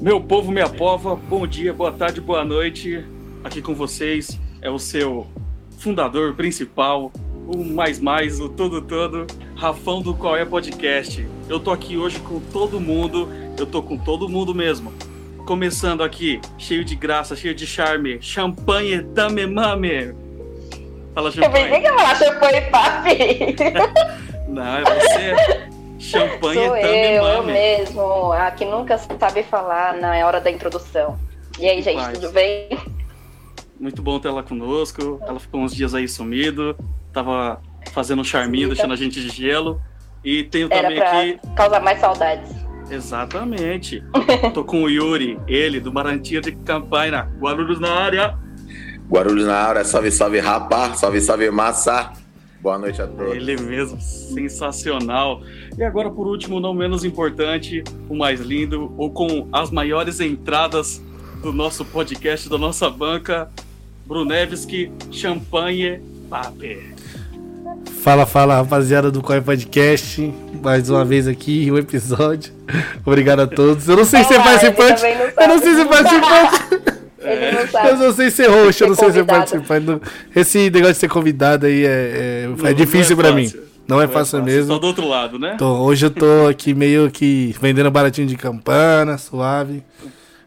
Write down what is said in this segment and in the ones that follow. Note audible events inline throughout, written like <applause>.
Meu povo, minha pova, bom dia, boa tarde, boa noite. Aqui com vocês é o seu fundador principal, o mais mais, o todo todo, Rafão do Qual é Podcast. Eu tô aqui hoje com todo mundo, eu tô com todo mundo mesmo. Começando aqui, cheio de graça, cheio de charme, champanhe tame mame. Fala champanhe. Eu pensei que ia falar champanhe papi. <laughs> Não, é você. Champanhe Sou eu, eu mesmo, a que nunca sabe falar na hora da introdução. E aí, gente, tudo bem? Muito bom ter ela conosco. Ela ficou uns dias aí sumido, tava fazendo um charminho, deixando a gente de gelo. E tenho Era também aqui. Causar mais saudades. Exatamente. Tô com o Yuri, ele, do Marantia de Campanha. Guarulhos na área. Guarulhos na área, salve, salve, rapa, salve, salve, massa. Boa noite a todos. Ele mesmo, sensacional. E agora, por último, não menos importante, o mais lindo, ou com as maiores entradas do nosso podcast, da nossa banca, Brunevski, Champanhe Pape. Fala, fala, rapaziada do Corre Podcast. Mais uma vez aqui, um episódio. Obrigado a todos. Eu não sei se é participante. Eu não sei se é participante. Ele não sabe. Eu não sei ser roxo, eu não sei ser participante. Esse negócio de ser convidado aí é, é, é difícil não pra é mim. fácil. Não é Não fácil mesmo. Só do outro lado, né? Tô- hoje eu tô aqui meio que vendendo baratinho de campana, suave.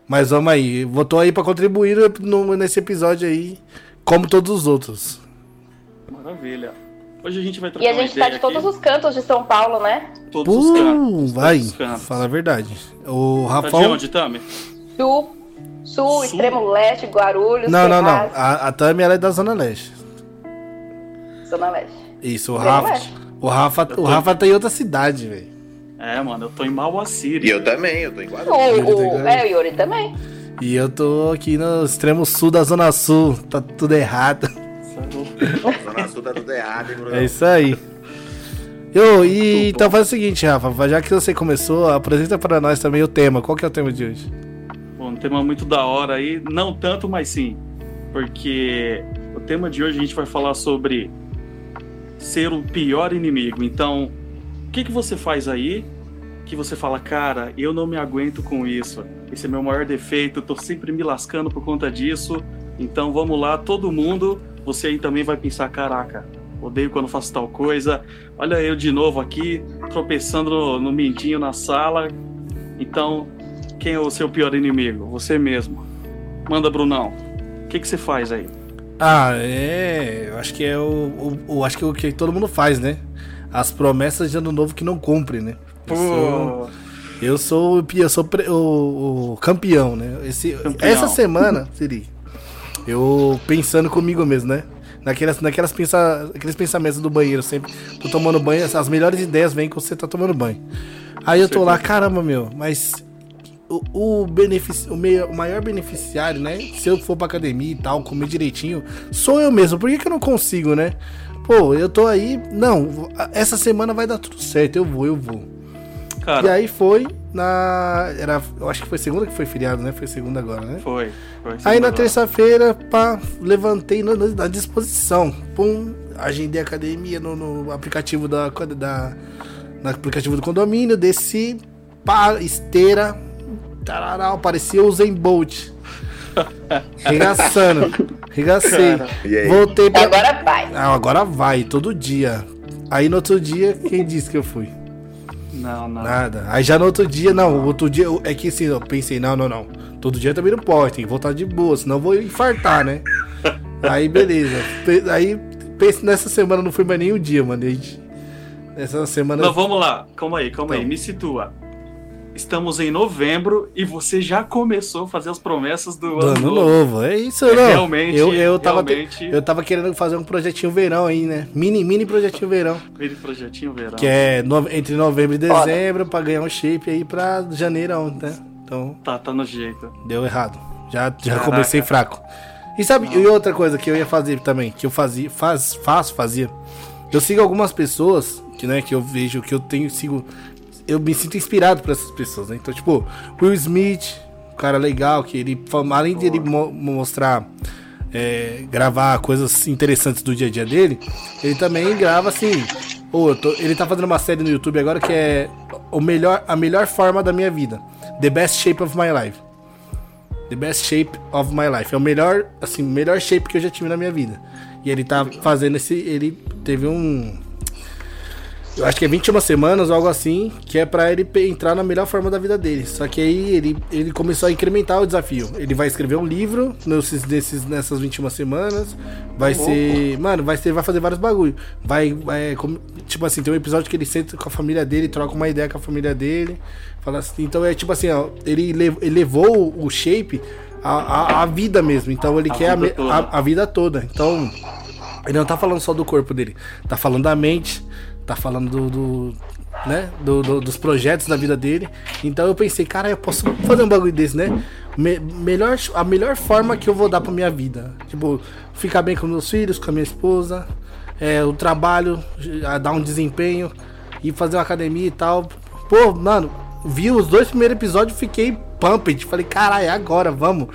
Mas vamos aí. Vou tô aí pra contribuir no- nesse episódio aí, como todos os outros. Maravilha. Hoje a gente vai trocar E a gente tá de todos aqui. os cantos de São Paulo, né? Todos os cantos. Vai. todos os cantos. Fala a verdade. O Tá de onde, Tami? Sul, sul, Sul? extremo leste, Guarulhos, Não, não, não. Ferraz, A, a Tami ela é da Zona Leste. Zona Leste. Isso, o Extremo Rafa. leste. O Rafa, o Rafa tá em outra cidade, velho. É, mano, eu tô em Mauacir. E eu também, eu tô em O, Guarulhos. O, tá é, o Yuri também. E eu tô aqui no extremo sul da Zona Sul. Tá tudo errado. Zona Sul tá tudo errado, hein, Bruno? É isso aí. Eu, e então faz o seguinte, Rafa, já que você começou, apresenta para nós também o tema. Qual que é o tema de hoje? Tema muito da hora aí, não tanto, mas sim. Porque o tema de hoje a gente vai falar sobre ser o pior inimigo. Então, o que, que você faz aí que você fala, cara, eu não me aguento com isso. Esse é meu maior defeito, eu tô sempre me lascando por conta disso. Então vamos lá, todo mundo. Você aí também vai pensar, caraca, odeio quando faço tal coisa. Olha eu de novo aqui, tropeçando no, no mindinho na sala. Então, quem é o seu pior inimigo? Você mesmo. Manda, Brunão. O que, que você faz aí? Ah, é. Eu acho que é o, o, o- acho que é o que todo mundo faz, né? As promessas de ano novo que não cumpre, né? Eu sou, eu sou, eu sou pre- o, o campeão, né? Esse, Campeão. Essa semana, Siri, eu pensando comigo mesmo, né? Naquelas, naquelas pensa, aqueles pensamentos do banheiro, sempre tô tomando banho, as melhores ideias vêm quando você tá tomando banho. Aí eu tô lá, caramba, meu, mas o, o, benefici- o, meio- o maior beneficiário, né? Se eu for pra academia e tal, comer direitinho, sou eu mesmo. Por que, que eu não consigo, né? Pô, eu tô aí. Não, essa semana vai dar tudo certo. Eu vou, eu vou. E Cara, aí foi na. Era, eu acho que foi segunda que foi feriado, né? Foi segunda agora, né? foi. foi Aí na terça-feira, pá, levantei na, na disposição. Pum, agendei a academia no, no aplicativo da, da. No aplicativo do condomínio, desci, pá, esteira. Tararau, parecia o Zen Bolt. <laughs> Regaçando. Regacei. E aí? Voltei pra. Agora vai. Ah, agora vai, todo dia. Aí no outro dia, quem disse que eu fui? Não, não. Nada. Aí já no outro dia, não, outro dia, é que assim, eu pensei, não, não, não. Todo dia também não pode, tem que voltar de boa, senão eu vou infartar, né? Aí beleza. Aí pense, nessa semana não fui mais nem um dia, mano. Aí, Essa semana. Não, vamos lá. Calma aí, calma aí. Então. Me situa. Estamos em novembro e você já começou a fazer as promessas do, do ano ano novo. novo. É isso, É, não. realmente, eu, eu, tava, te- realmente. eu tava querendo fazer um projetinho verão aí, né? Mini, mini projetinho verão. Aquele projetinho verão. Que é no- entre novembro e dezembro, pra ganhar um shape aí pra janeirão, né? Então, Tá, tá no jeito. deu errado. Já, já Caraca. comecei fraco. E sabe, e outra coisa que eu ia fazer também, que eu fazia, faz, faço, fazia. Eu sigo algumas pessoas, que, né, que eu vejo, que eu tenho, sigo. Eu me sinto inspirado por essas pessoas, né? Então, tipo, Will Smith, um cara legal, que ele, além de ele mo- mostrar, é, gravar coisas interessantes do dia a dia dele, ele também grava assim. Eu tô- ele tá fazendo uma série no YouTube agora que é o melhor, a melhor forma da minha vida. The Best Shape of My Life. The Best Shape of My Life. É o melhor, assim, melhor shape que eu já tive na minha vida. E ele tá fazendo esse. Ele teve um. Eu acho que é 21 semanas ou algo assim, que é pra ele entrar na melhor forma da vida dele. Só que aí ele, ele começou a incrementar o desafio. Ele vai escrever um livro nesses, nesses, nessas 21 semanas. Vai ser. Mano, vai, ser, vai fazer vários bagulho. Vai. vai como, tipo assim, tem um episódio que ele senta com a família dele, troca uma ideia com a família dele. Fala assim, então é tipo assim, ó, ele, ele levou o shape à, à, à vida mesmo. Então ele a quer a, a, a vida toda. Então. Ele não tá falando só do corpo dele, tá falando da mente, tá falando do, do né, do, do, dos projetos da vida dele. Então eu pensei, cara, eu posso fazer um bagulho desse, né? Me, melhor, a melhor forma que eu vou dar pra minha vida. Tipo, ficar bem com meus filhos, com a minha esposa, é, o trabalho, dar um desempenho e fazer uma academia e tal. Pô, mano, vi os dois primeiros episódios fiquei pumped. Falei, caralho, é agora, vamos.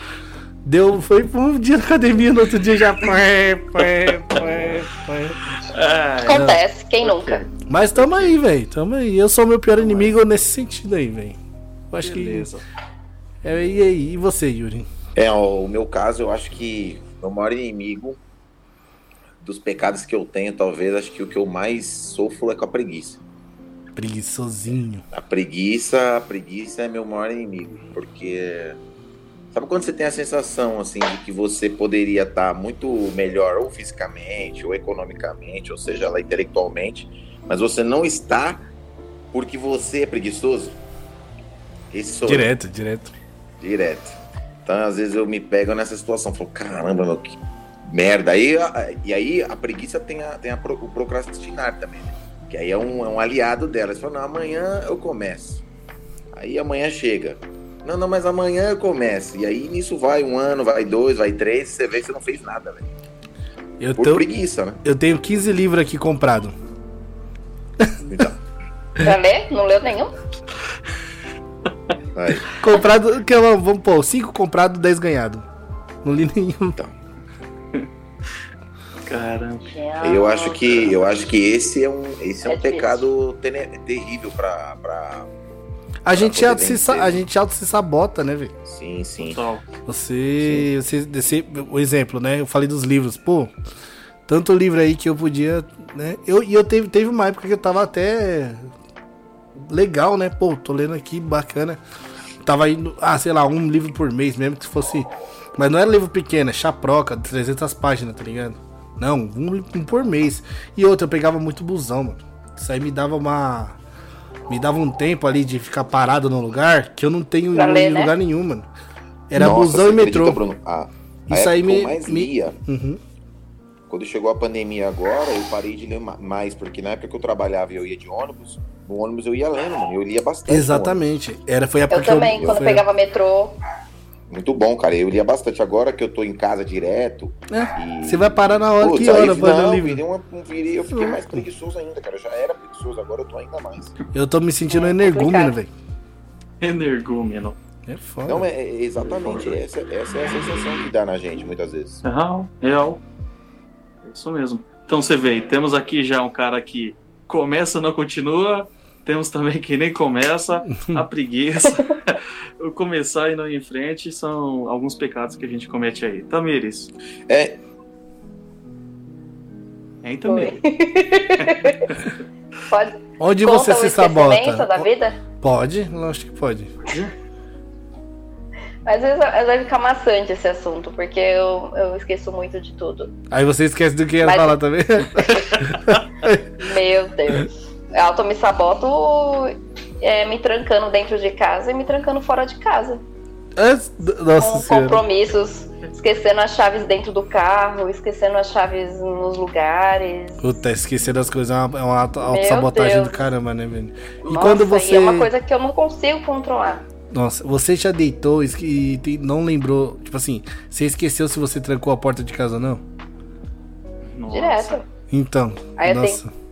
Deu, foi um dia na academia, no outro dia já. Pé, pé, pé, pé. Acontece, quem nunca? Mas tamo aí, velho. Tamo aí. Eu sou o meu pior inimigo nesse sentido aí, velho. Acho Beleza. que. É, e aí, e você, Yuri? É, o meu caso, eu acho que o maior inimigo dos pecados que eu tenho, talvez, acho que o que eu mais sofro é com a preguiça. Preguiçosinho. A preguiça, a preguiça é meu maior inimigo, porque Sabe quando você tem a sensação assim de que você poderia estar muito melhor ou fisicamente, ou economicamente, ou seja, lá intelectualmente, mas você não está porque você é preguiçoso? Esse sou direto, eu. direto. Direto. Então, às vezes eu me pego nessa situação, falo, caramba, meu, que merda. Aí, e aí a preguiça tem, a, tem a, o procrastinar também, né? Que aí é um, é um aliado dela. Você fala, não, amanhã eu começo. Aí amanhã chega. Não, não, mas amanhã eu começo. E aí nisso vai um ano, vai dois, vai três, você vê que você não fez nada, velho. Eu Por tô... preguiça, né? Eu tenho 15 livros aqui comprado. Então. Pra ler? Não leu nenhum? Aí. Comprado, que, vamos pôr, 5 comprado, 10 ganhado. Não li nenhum. Então. Caramba. Eu acho que eu acho que esse é um esse é, é um pecado terrível para a gente, auto se, a gente auto se sabota, né, velho? Sim, sim. Você, sim. você, você, o exemplo, né? Eu falei dos livros, pô, tanto livro aí que eu podia, né? Eu, e eu teve, teve uma época que eu tava até legal, né? Pô, tô lendo aqui, bacana. Tava indo, ah, sei lá, um livro por mês mesmo, que fosse. Mas não era livro pequeno, é chaproca, 300 páginas, tá ligado? Não, um, um por mês. E outro, eu pegava muito busão, mano. Isso aí me dava uma me dava um tempo ali de ficar parado no lugar que eu não tenho em ler, né? lugar nenhum, mano. Era Nossa, busão e metrô. Bruno, a, a Isso aí me. mais me... lia. Uhum. Quando chegou a pandemia agora, eu parei de ler mais, porque na época que eu trabalhava e eu ia de ônibus, no ônibus eu ia lendo, mano. Eu lia bastante. Exatamente. Era, foi a eu também, eu, quando eu pegava metrô. Muito bom, cara. Eu lia bastante. Agora que eu tô em casa direto. É, e... Você vai parar na hora Putz, que hora pra não, livro? Uma, um, virei, eu fiquei mais preguiçoso ainda, cara. Eu já era preguiçoso, agora eu tô ainda mais. Eu tô me sentindo é, energúmeno, velho. Energúmeno. É foda. Não, é, é exatamente. É essa, essa é a sensação que dá na gente, muitas vezes. Real, real. É isso mesmo. Então você vê, temos aqui já um cara que começa, não continua, temos também que nem começa, a preguiça, <laughs> começar e não ir em frente são alguns pecados que a gente comete aí. Tamires. É. Hein, Tamires? pode. Onde você se sabota? da vida? Pode, lógico que pode. Às vezes vai ficar maçante esse assunto, porque eu, eu esqueço muito de tudo. Aí você esquece do que ia Mas... falar também? <laughs> Meu Deus auto me saboto é, me trancando dentro de casa e me trancando fora de casa. Nossa com senhora. compromissos, esquecendo as chaves dentro do carro, esquecendo as chaves nos lugares. Puta, esquecer as coisas é uma, é uma auto-sabotagem do caramba, né, velho? E nossa, quando você. E é uma coisa que eu não consigo controlar. Nossa, você já deitou e não lembrou, tipo assim, você esqueceu se você trancou a porta de casa ou não? Nossa. Direto. Então, Aí nossa. Tenho...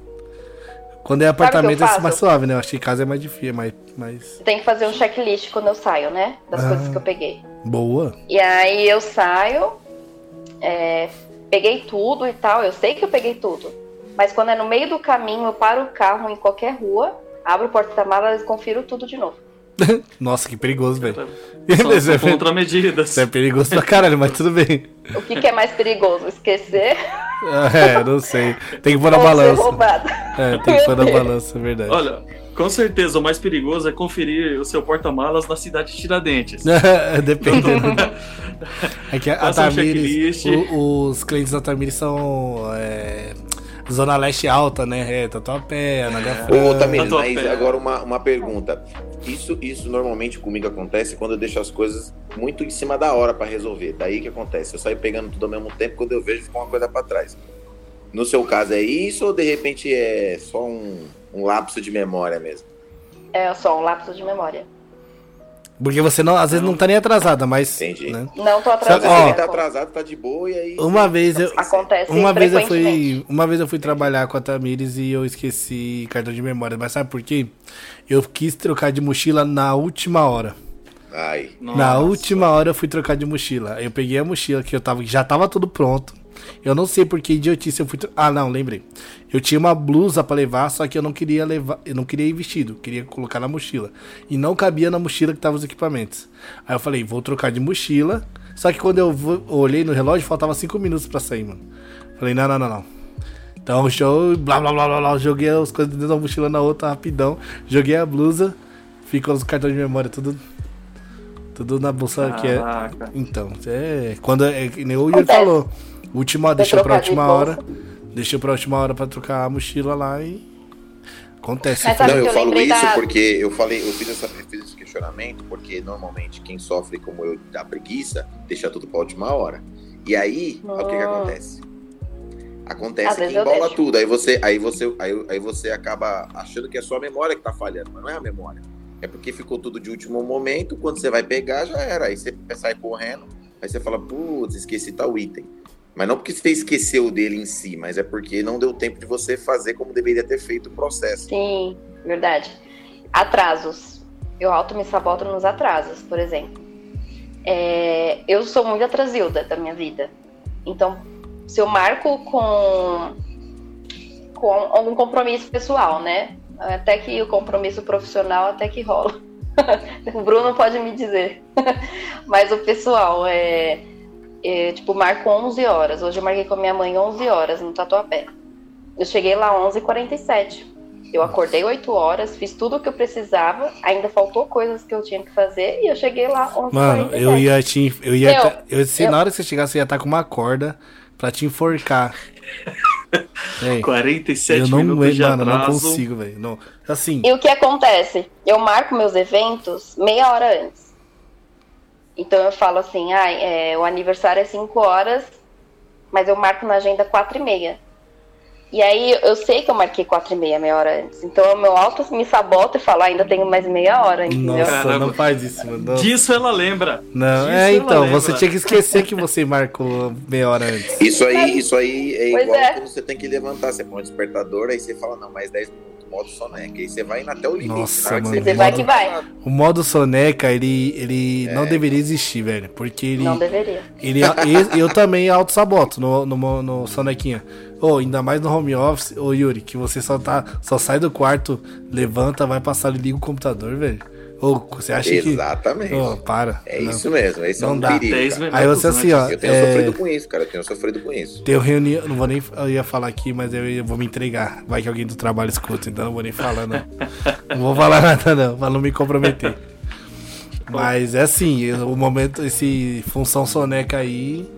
Quando é apartamento é mais suave, né? Eu acho que casa é mais difícil, é mais, mais. Tem que fazer um checklist quando eu saio, né? Das ah, coisas que eu peguei. Boa. E aí eu saio, é, peguei tudo e tal. Eu sei que eu peguei tudo. Mas quando é no meio do caminho, eu paro o carro em qualquer rua, abro o porta-malas e confiro tudo de novo. <laughs> Nossa, que perigoso, velho. São, <laughs> é- contramedidas. Isso é perigoso pra caralho, mas tudo bem. O que, que é mais perigoso? Esquecer <laughs> É, não sei. Tem que pôr na ou balança. É, tem que pôr na balança, é verdade. Olha, com certeza o mais perigoso é conferir o seu porta-malas na cidade de Tiradentes. Depende. É que a, a um Tamires, o- os clientes da Tamires são é, Zona Leste Alta, né? É, Tatuapé, Anália Ô, Tamires, tua mas agora uma, uma pergunta. Isso, isso normalmente comigo acontece quando eu deixo as coisas muito em cima da hora pra resolver. Daí que acontece. Eu saio pegando tudo ao mesmo tempo, quando eu vejo fica uma coisa pra trás. No seu caso é isso ou de repente é só um, um lapso de memória mesmo? É só um lapso de memória. Porque você não, às vezes não tá nem atrasada, mas. Entendi. né? Não tô Às atrasada. vezes ó, ele tá atrasado, tá de boa e aí. Uma vez eu. Acontece Uma vez eu fui, uma vez eu fui trabalhar com a Tamires e eu esqueci cartão de memória, mas sabe por quê? Eu quis trocar de mochila na última hora. Ai. Na Nossa. última hora eu fui trocar de mochila. Eu peguei a mochila que eu tava, que já tava tudo pronto. Eu não sei por que idiotice eu fui. Ah, não, lembrei. Eu tinha uma blusa pra levar, só que eu não queria levar, eu não queria ir vestido, queria colocar na mochila. E não cabia na mochila que tava os equipamentos. Aí eu falei, vou trocar de mochila. Só que quando eu olhei no relógio, faltava 5 minutos pra sair, mano. Falei, não, não, não, não. Então, show, blá blá blá blá blá. Joguei as coisas dentro da mochila na outra rapidão. Joguei a blusa, ficou os cartões de memória, tudo. Tudo na bolsa que é. Caraca. Então, é. Quando é nem o Yuri falou. Última, deixou pra de última bolsa. hora. Deixou pra última hora pra trocar a mochila lá e. Acontece. Mas Não, eu eu falo isso da- porque eu falei, eu fiz, essa, eu fiz esse questionamento porque normalmente quem sofre como eu da preguiça deixa tudo pra última hora. E aí, o que, que Ah. acontece? Às Acontece que embola deixo. tudo. Aí você, aí você, aí, aí você acaba achando que é só a memória que tá falhando, mas não é a memória. É porque ficou tudo de último momento, quando você vai pegar já era. Aí você sai correndo, aí você fala, putz, esqueci tal item. Mas não porque você esqueceu dele em si, mas é porque não deu tempo de você fazer como deveria ter feito o processo. Sim, verdade. Atrasos. Eu auto me saboto nos atrasos, por exemplo. É, eu sou muito atrasilda da minha vida. Então, se eu marco com, com algum compromisso pessoal, né? Até que o compromisso profissional até que rola. <laughs> o Bruno pode me dizer. <laughs> Mas o pessoal é, é, tipo, marco 11 horas. Hoje eu marquei com a minha mãe 11 horas no Tatuapé. Eu cheguei lá 11h47. Eu acordei 8 horas, fiz tudo o que eu precisava, ainda faltou coisas que eu tinha que fazer e eu cheguei lá 11h47. Mano, eu ia te. Eu ia. Eu- tá- eu, se eu- na hora que você chegasse, você ia estar com uma corda pra te enforcar. <laughs> Ei, 47 eu não, minutos de mano, não atraso. consigo, velho. Não. Assim, E o que acontece? Eu marco meus eventos meia hora antes. Então eu falo assim, ah, é, o aniversário é 5 horas, mas eu marco na agenda 4 e meia. E aí eu sei que eu marquei 4 e meia, meia hora antes. Então o meu auto me sabota e fala, ah, ainda tenho mais meia hora, entendeu? nossa, Caramba. não faz isso, mano. Disso ela lembra. Não, Disso é então, lembra. você tinha que esquecer que você marcou meia hora antes. Isso aí, isso aí é Pois igual é. quando você tem que levantar. Você põe o despertador, aí você fala, não, mais 10 minutos, modo soneca. Aí você vai indo até o limite. Nossa, mano, Você vai que vai. O modo soneca, ele, ele É. não deveria existir, velho. Porque ele. Não deveria. ele eu, eu também auto-saboto no, no, no Sonequinha. Ô, ainda mais no home office, ô Yuri, que você só tá. Só sai do quarto, levanta, vai passar e liga o computador, velho. Ô, você acha que. Exatamente. Ô, para. É Não. isso mesmo, esse é Não um dá. perigo. 10 cara. minutos Aí você assim, ó. Eu tenho é, sofrido com isso, cara. Eu tenho sofrido com isso. Tenho reunião, não vou nem. Eu ia falar aqui, mas eu, vou me entregar. Vai que alguém do trabalho escuta, então não vou nem falar, não. não vou falar <laughs> nada, não, pra não me comprometer. Mas é assim, eu- o momento, esse função soneca aí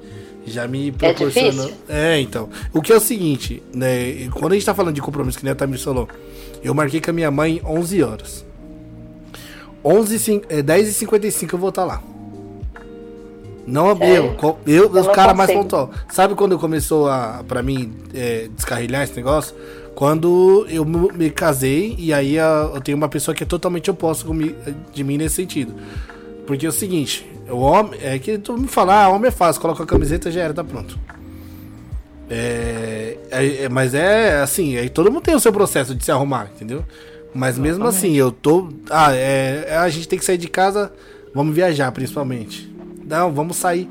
já me proporcionou. difícil? É, então. O que é o seguinte, né? Quando a gente tá falando de compromisso, que nem a Tamir falou, eu marquei com a minha mãe 11 horas. 11, cin- é, 10 e 55 eu vou estar lá. Não abri, eu, co- eu, os não caras mais pontual. Sabe quando começou a, pra mim, é, descarrilhar esse negócio? Quando eu me casei e aí a- eu tenho uma pessoa que é totalmente oposta de mim nesse sentido. Porque é o seguinte, o homem, é que tu me falar, ah, homem é fácil, coloca a camiseta já era, tá pronto. É, é- é- mas é assim, aí todo mundo tem o seu processo de se arrumar, entendeu? Mas mesmo assim, eu tô. Ah, é, é, a gente tem que sair de casa, vamos viajar principalmente. Não, vamos sair.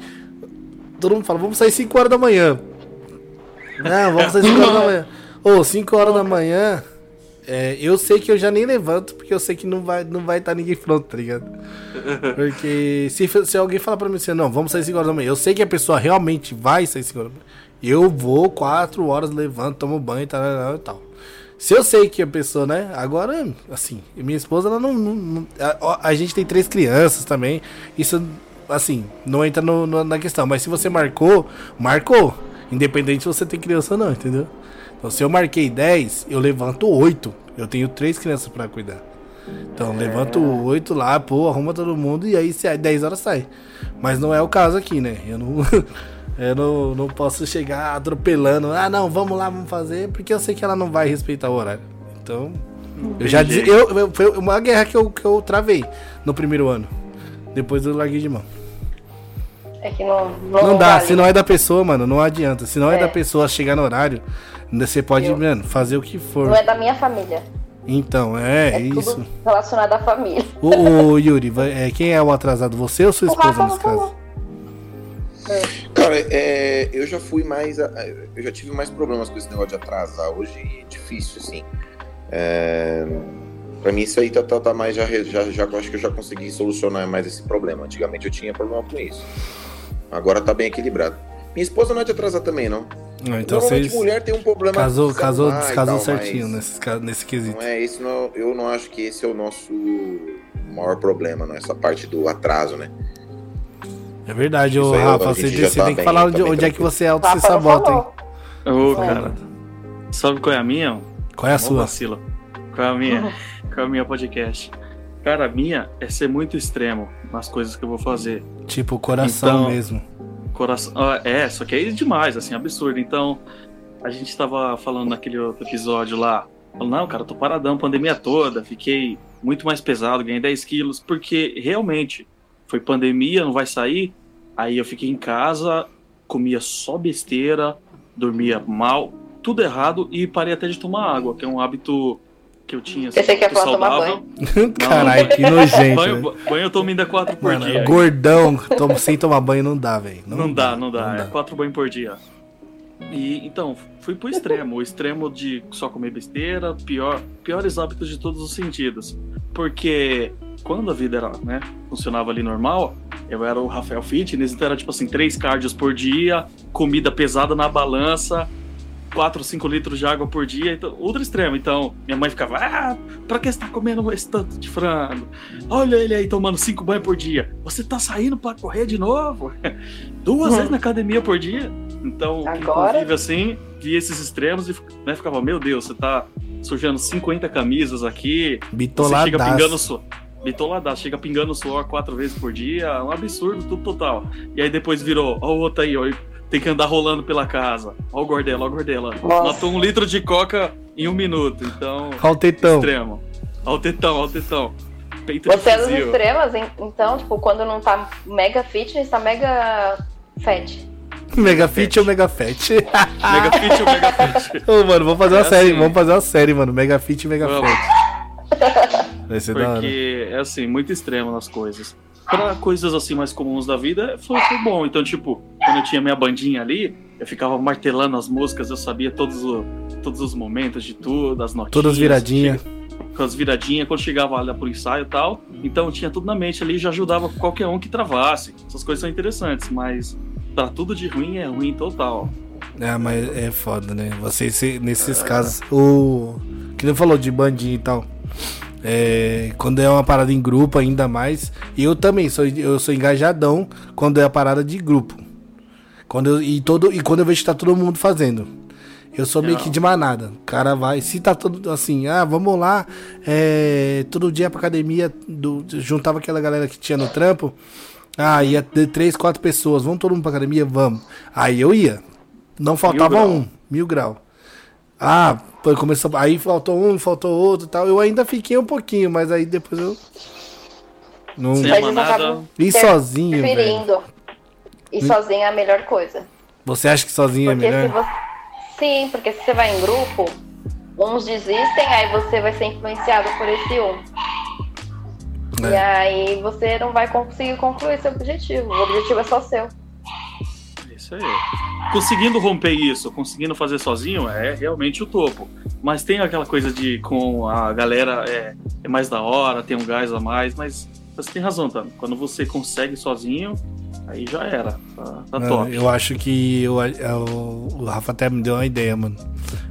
Todo mundo fala, vamos sair 5 horas da manhã. Não, vamos sair 5 horas da manhã. Ô, 5 horas da manhã é, eu sei que eu já nem levanto, porque eu sei que não vai não vai estar tá ninguém pronto, tá ligado? Porque se, se alguém falar pra mim assim, não, vamos sair 5 horas da manhã, eu sei que a pessoa realmente vai sair 5 horas da manhã. Eu vou 4 horas, levanto, tomo banho e tal, tal, tal. Se eu sei que a pessoa, né? Agora, assim, minha esposa, ela não. não a, a, gente tem três crianças também. Isso, assim, não entra no, no, na questão. Mas se você marcou, marcou. Independente se você tem criança ou não, entendeu? Então, se eu marquei 10, eu levanto 8. Eu tenho três crianças para cuidar. Então, é. levanto 8 lá, pô, arruma todo mundo e aí 10 horas sai. Mas não é o caso aqui, né? Eu não. <laughs> Eu não, não posso chegar atropelando. Ah, não, vamos lá, vamos fazer, porque eu sei que ela não vai respeitar o horário. Então, Entendi. eu já disse, eu, eu, foi uma guerra que eu, que eu travei no primeiro ano. Depois eu larguei de mão. É que não, não, não dá, vale. se não é da pessoa, mano, não adianta. Se não é, é da pessoa chegar no horário, você pode, eu, mano, fazer o que for. Não é da minha família. Então, é, é isso. relacionado à família. O, o Yuri, é, quem é o atrasado? Você ou sua esposa nesse caso? Cara, é, eu já fui mais. Eu já tive mais problemas com esse negócio de atrasar. Hoje é difícil, assim. É, pra mim, isso aí tá, tá, tá mais. Já, já, já acho que eu já consegui solucionar mais esse problema. Antigamente eu tinha problema com isso. Agora tá bem equilibrado. Minha esposa não é de atrasar também, não. Não, então vocês mulher tem um problema casou, casou, descasou certinho nesse, nesse quesito. Não é esse não, eu não acho que esse é o nosso maior problema, nessa parte do atraso, né? É verdade, ô, Rafa, você, você tá tem que falar onde, onde é que você auto se sabota, hein? Ô, cara. Sabe qual é a minha? Qual é a sua? Vacila. Qual é a minha? qual é a minha podcast? Cara, a minha é ser muito extremo nas coisas que eu vou fazer. Tipo, coração então, mesmo. Coração. É, só que é demais, assim, absurdo. Então, a gente tava falando naquele outro episódio lá. Falando, não, cara, tô paradão, pandemia toda, fiquei muito mais pesado, ganhei 10 quilos, porque realmente foi pandemia, não vai sair. Aí eu fiquei em casa, comia só besteira, dormia mal, tudo errado e parei até de tomar água, que é um hábito que eu tinha. Assim, Você quer falar tomar banho? <laughs> Caralho, que nojento. banho, né? banho eu tomo ainda quatro por Mano, dia. Gordão, tomo, sem tomar banho não dá, velho. Não, não, dá, não dá. Não é dá. quatro banhos por dia. E então, fui pro extremo, o extremo de só comer besteira, pior, piores hábitos de todos os sentidos. Porque quando a vida era, né, funcionava ali normal, eu era o Rafael Fitness, então era tipo assim, três cardios por dia, comida pesada na balança, 4, 5 litros de água por dia, então, ultra extremo. Então, minha mãe ficava, ah, pra que você tá comendo esse tanto de frango? Olha ele aí tomando 5 banhos por dia. Você tá saindo para correr de novo? <laughs> Duas hum. vezes na academia por dia? Então, Agora... inclusive assim, vi esses extremos e né, ficava, meu Deus, você tá sujando 50 camisas aqui, Bitoladaço. você chega pingando sua bitoladaço, chega pingando suor quatro vezes por dia, é um absurdo, tudo total. E aí depois virou, ó o outro aí, ó, tem que andar rolando pela casa. Ó o Gordela, ó o Gordela. Matou um litro de coca em um minuto, então... Ó o tetão. Extremo. Ó o tetão, ó o tetão. Peito Você é dos extremas, então, tipo, quando não tá mega fitness, tá mega fat. Mega Fit ou Mega Fat? <laughs> Mega Fit ou Mega Fat? Ô, mano, vamos fazer é uma assim. série, vamos fazer uma série, mano. Mega Fit e Mega vamos. Fat. <laughs> Vai ser Porque é assim, muito extremo nas coisas. Pra coisas assim mais comuns da vida, foi, foi, bom. Então, tipo, quando eu tinha minha bandinha ali, eu ficava martelando as músicas, eu sabia todos, o, todos os momentos de tudo, as notinhas. Todas viradinhas. Com as viradinhas, quando chegava lá pro ensaio e tal. Então, tinha tudo na mente ali, já ajudava qualquer um que travasse. Essas coisas são interessantes, mas pra tudo de ruim é ruim total. É, mas é foda, né? Você, nesses é. casos, o. Que não falou de bandinha e tal. É, quando é uma parada em grupo, ainda mais. Eu também sou, eu sou engajadão quando é a parada de grupo. Quando eu, e, todo, e quando eu vejo que tá todo mundo fazendo. Eu sou meio que de manada. O cara vai. Se tá todo assim, ah, vamos lá. É, todo dia pra academia. Do, juntava aquela galera que tinha no trampo. Ah, ia ter três, quatro pessoas. Vamos todo mundo pra academia? Vamos. Aí eu ia. Não faltava mil um. Mil grau. Ah, começou, aí faltou um, faltou outro tal. Eu ainda fiquei um pouquinho, mas aí depois eu. Não. Sem manada. E sozinho. Preferindo. E sozinho é a melhor coisa. Você acha que sozinho é porque é melhor? Você... Sim, porque se você vai em grupo, uns desistem, aí você vai ser influenciado por esse um. É. E aí você não vai conseguir concluir seu objetivo. O objetivo é só seu. Isso aí. Conseguindo romper isso, conseguindo fazer sozinho, é realmente o topo. Mas tem aquela coisa de com a galera é, é mais da hora, tem um gás a mais, mas você tem razão, Tano. Quando você consegue sozinho, aí já era. Tá, tá top. Eu acho que eu, eu- o Rafa até me deu uma ideia, mano.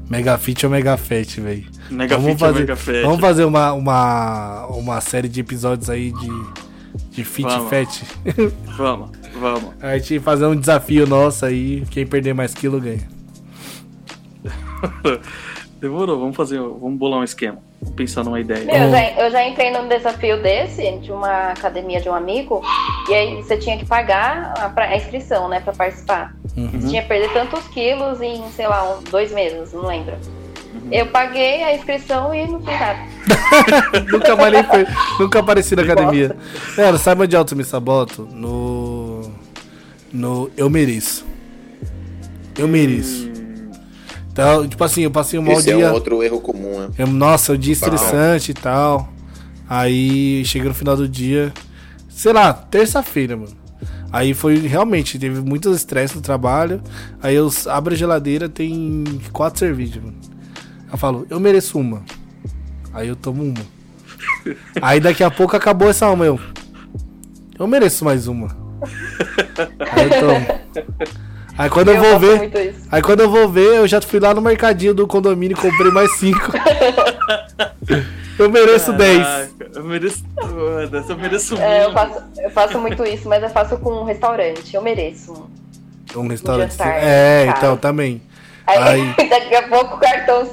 Megafit ou Megafet, velho. Mega Vamos Fit é fazer- Mega Fett. Vamos fazer uma, uma, uma série de episódios aí de, de Fit Vamos. Fat. <laughs> Vamos, vamos. A gente fazer um desafio nosso aí. Quem perder mais quilo ganha. <laughs> Demorou, vamos fazer, vamos bolar um esquema. Vamos pensar numa ideia. Meu, eu, já, eu já entrei num desafio desse, de uma academia de um amigo, e aí você tinha que pagar a, pra- a inscrição, né, pra participar. Uhum. Você tinha que perder tantos quilos em, sei lá, um- dois meses, não lembro. Eu paguei a inscrição e não fiz nada. <laughs> nunca mais nem foi, nunca apareci na academia. Cara, sabe onde eu me saboto? No. No Eu Mereço. Eu mereço. Então, tipo assim, eu passei um mau Esse é dia. um outro erro comum, né? Eu- nossa, o dia estressante e tal. Aí chega no final do dia, sei lá, terça-feira, mano. Aí foi realmente, teve muitos estresse no trabalho. Aí eu abro a geladeira, tem quatro cervejas, mano. Eu falo, eu mereço uma. Aí eu tomo uma. <laughs> Aí daqui a pouco acabou essa uma, eu. Eu mereço mais uma. Aí eu. <laughs> Aí quando eu, vou faço ver. muito. Aí quando eu vou ver, eu já fui lá no mercadinho do condomínio e comprei mais cinco. <laughs> eu mereço 10. Caraca, Eu mereço todas, eu mereço É, eu, muito. faço, eu faço muito isso, mas eu faço com um restaurante. Eu mereço. Um restaurante. jantar, é, cara. então, também. Aí, Ai. <laughs> daqui a pouco o cartão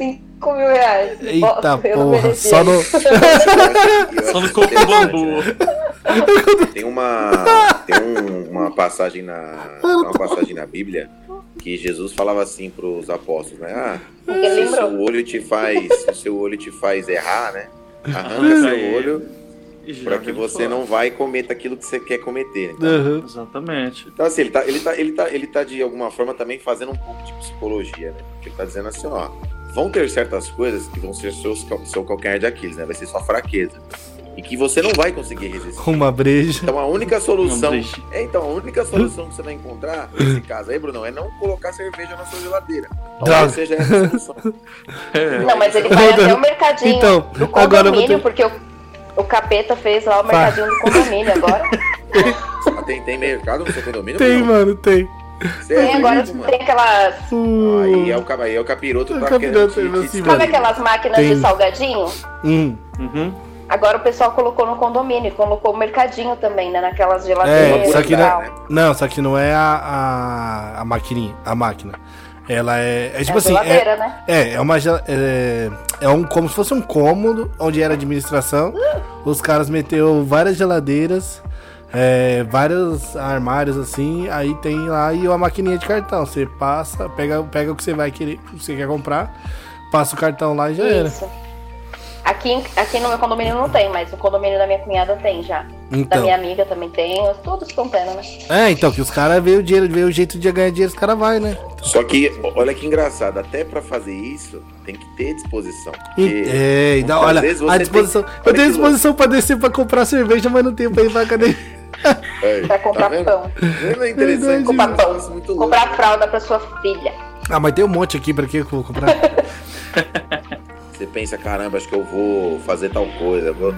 5 mil reais. Eita Nossa, porra, só no. <laughs> Só no coco bambu. Tem uma tem um- uma passagem na uma passagem na Bíblia que Jesus falava assim para os apóstolos, né? Ah, se lembrou. seu olho te faz, se seu olho te faz errar, né? Arranca seu olho para que você não vai e cometa aquilo que você quer cometer. Então, Uhum. Exatamente. Então, assim, ele tá, ele, tá, ele, tá, ele tá de alguma forma também fazendo um pouco de psicologia, né? Porque ele tá dizendo assim, ó, vão ter certas coisas que vão ser seus, seu calcanhar de Aquiles, né? Vai ser sua fraqueza. E que você não vai conseguir resistir. Uma breja. Então a única solução. É, então, a única solução que você vai encontrar nesse caso aí, Bruno, é não colocar cerveja na sua geladeira. Talvez seja essa a solução. <laughs> É. Não, mas ele vai até o mercadinho Então, do agora eu vou condomínio, ter- porque o, o capeta fez lá o mercadinho do condomínio agora. Tem, tem mercado no seu condomínio? Tem, mano, tem. É Tem agora tem aquelas. Uh, Aí é o, capa- aí é o capiroto O tá capiroto, querendo te- assim, te mano. Sabe aquelas máquinas Tem. de salgadinho? hum. Uhum. Agora o pessoal colocou no condomínio, colocou o mercadinho também, né? Naquelas É, geladeiras só que e tal. não, não, só que não é a, a, a maquininha, a máquina. Ela é, é tipo é assim, é, geladeira, né? é, é uma é, é um como se fosse um cômodo onde era administração. Os caras meteu várias geladeiras, é, vários armários assim, aí tem lá e uma maquininha de cartão. Você passa, pega, pega o que você vai querer, o que você quer comprar, passa o cartão lá e já era. Isso. Aqui, em- aqui no meu condomínio não tem, mas no condomínio da minha cunhada tem já. Da Então, minha amiga também tem, todos estão tendo, né? é, então que os caras veio o dinheiro, veio o jeito de ganhar dinheiro, os caras vai, né? Só que, olha que engraçado, até pra fazer isso, tem que ter disposição. E- É, e às olha, vezes você a disposição. tem- eu olha tenho disposição pra descer pra comprar cerveja, mas não tenho pra ir pra academia. <laughs> É, Pra comprar tá pão. Não é interessante, Comprar pão. é muito louco. Comprar fralda pra sua filha. Ah, mas tem um monte aqui, pra que eu vou comprar? <laughs> Você pensa, caramba, acho que eu vou fazer tal coisa. vou-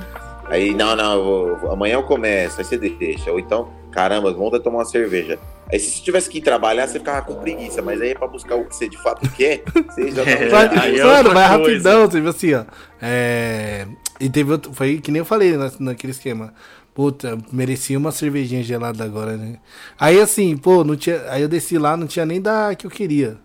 Aí, não, não, eu vou- amanhã eu começo, aí você deixa. Ou então, caramba, vamos tomar uma cerveja. Aí se você tivesse que ir trabalhar, você ficava com preguiça, mas aí é pra buscar o que você de fato quer, você já <laughs> É, tá Vai, é outra vai rapidão, tipo assim, ó. É, e teve outro. Foi que nem eu falei na- naquele esquema. Puta, merecia uma cervejinha gelada agora, né? Aí assim, pô, não tinha. Aí eu desci lá, não tinha nem da que eu queria.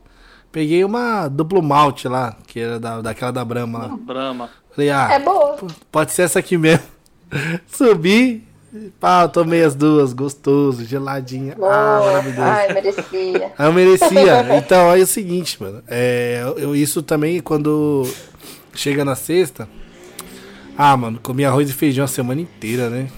Peguei uma duplo malte lá, que era da, daquela da Brahma lá. Brahma. Falei, ah, É boa. Pode ser essa aqui mesmo. <laughs> Subi, pá, tomei as duas, gostoso, geladinha. Ah, Boa. maravilhoso. Ai, merecia. Aí eu merecia. <laughs> Então, aí é o seguinte, mano. É, eu, isso também, quando chega na sexta. Ah, mano, comi arroz e feijão a semana inteira, né?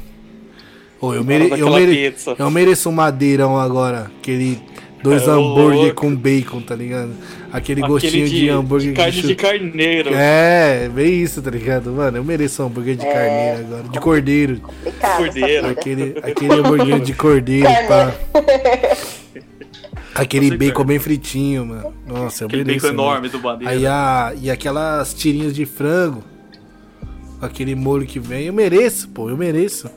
Ô, eu, mere, eu, mere, pizza. eu mereço um madeirão agora. Aquele dois <laughs> É, hambúrguer louco. com bacon, tá ligado? Aquele Aquele gostinho de, hambúrguer de carne chu- de carneiro. É, bem isso, tá ligado? Mano, eu mereço um hambúrguer de carneiro agora. De cordeiro. Complicado Cordeiro. Aquele, aquele hambúrguer de cordeiro, pá. Aquele Você bacon quer. bem fritinho, mano. Nossa, eu Aquele mereço. bacon mano. enorme do bandeira. Aí a, e aquelas tirinhas de frango. Aquele molho que vem. Eu mereço, pô, eu mereço.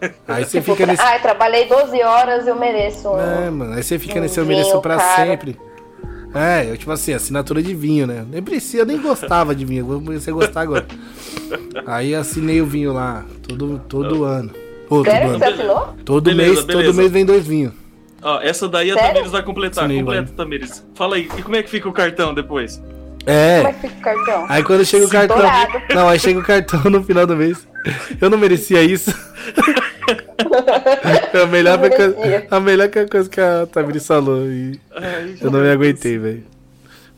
<laughs> Aí você Tipo, fica nesse. Ai, trabalhei 12 horas, eu mereço. um- É, mano. Aí você fica um nesse eu mereço pra caro. sempre. É, eu, tipo assim, assinatura de vinho, né? Nem precisa, eu nem gostava de vinho. Vou comecei a gostar agora. Aí assinei o vinho lá, todo, todo ano. Pô, todo Sério que você ano. assinou? Todo Beleza, mês, beleza. todo mês vem dois vinhos. Ó, essa daí a Sério? Tamires vai completar. Sim, Completa, vai. Tamires. Fala aí, e como é que fica o cartão depois? Como É. é que fica o cartão? Aí quando chega o cartão. Dourado. Não, aí chega o cartão no final do mês. Eu não merecia isso. <laughs> É a melhor, coisa, a melhor coisa que a Tamiris falou. E Ai, eu não me aguentei, velho.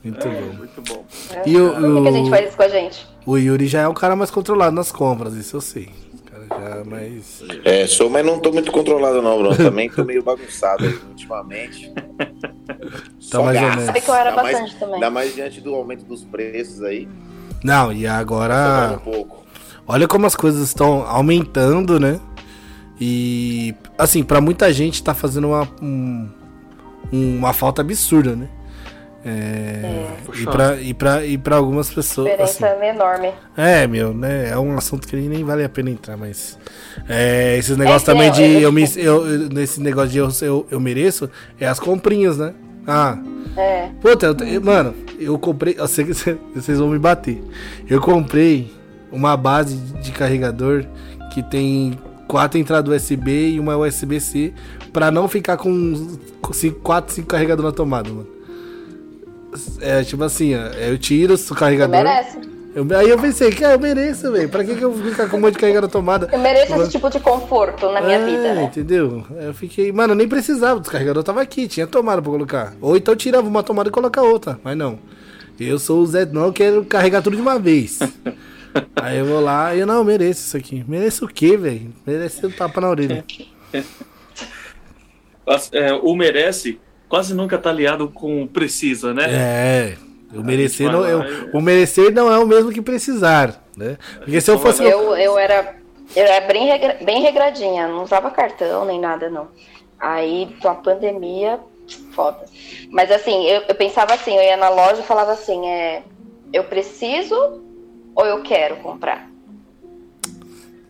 Muito É, bom. muito bom. E o, Por que, que a gente o, faz isso com a gente? o Yuri já é um cara mais controlado nas compras, isso eu sei. O cara já é mais. É, sou, mas não tô muito controlado, não, Bruno. Também tô meio bagunçado aí ultimamente. Só mais ou gasta. menos. Sabe que eu era Ainda mais- bastante também. Ainda mais diante do aumento dos preços aí. Não, e agora. um pouco. Olha como as coisas estão aumentando, né? E, assim, pra muita gente tá fazendo uma, um- uma falta absurda, né? É, e, pra, e, pra, e pra algumas A pessoas. diferença Assim, é enorme. é, meu, né? É um assunto que nem vale a pena entrar, mas. É, esses negócios É, também é, de. é, eu me, eu, eu- nesse negócio de eu, eu, eu mereço, é as comprinhas, né? Ah, É. Puta, eu, mano, eu comprei. Eu sei que cê- vocês vão me bater. Eu comprei uma base de carregador que tem quatro entradas USB e uma USB-C pra não ficar com, quatro, cinco carregadores na tomada, mano. É tipo assim, ó, eu tiro o Você carregador. merece. eu- aí eu pensei, que eu mereço, velho. Pra que, que eu vou ficar com um monte de carregador na tomada? Eu mereço esse tipo de conforto na minha É, vida, né? Entendeu? Eu fiquei, mano, eu nem precisava, o descarregador tava aqui, tinha tomada pra colocar. Ou então tirava uma tomada e colocar outra, mas não. Eu sou o Zé, não, eu quero carregar tudo de uma vez. <laughs> Aí eu vou lá e eu não, mereço isso aqui. Mereço o quê, velho? Mereço um tapa na orelha. É, o merece quase nunca tá aliado com precisa, né? É. O merecer, não, lá eu, e- o merecer não é o mesmo que precisar, né? Porque se eu vai fosse. Eu, eu era, eu era bem, regra- bem regradinha, não usava cartão nem nada, não. Aí, com a pandemia, foda. Mas assim, eu, eu pensava assim, eu ia na loja e falava assim, é, eu preciso ou eu quero comprar?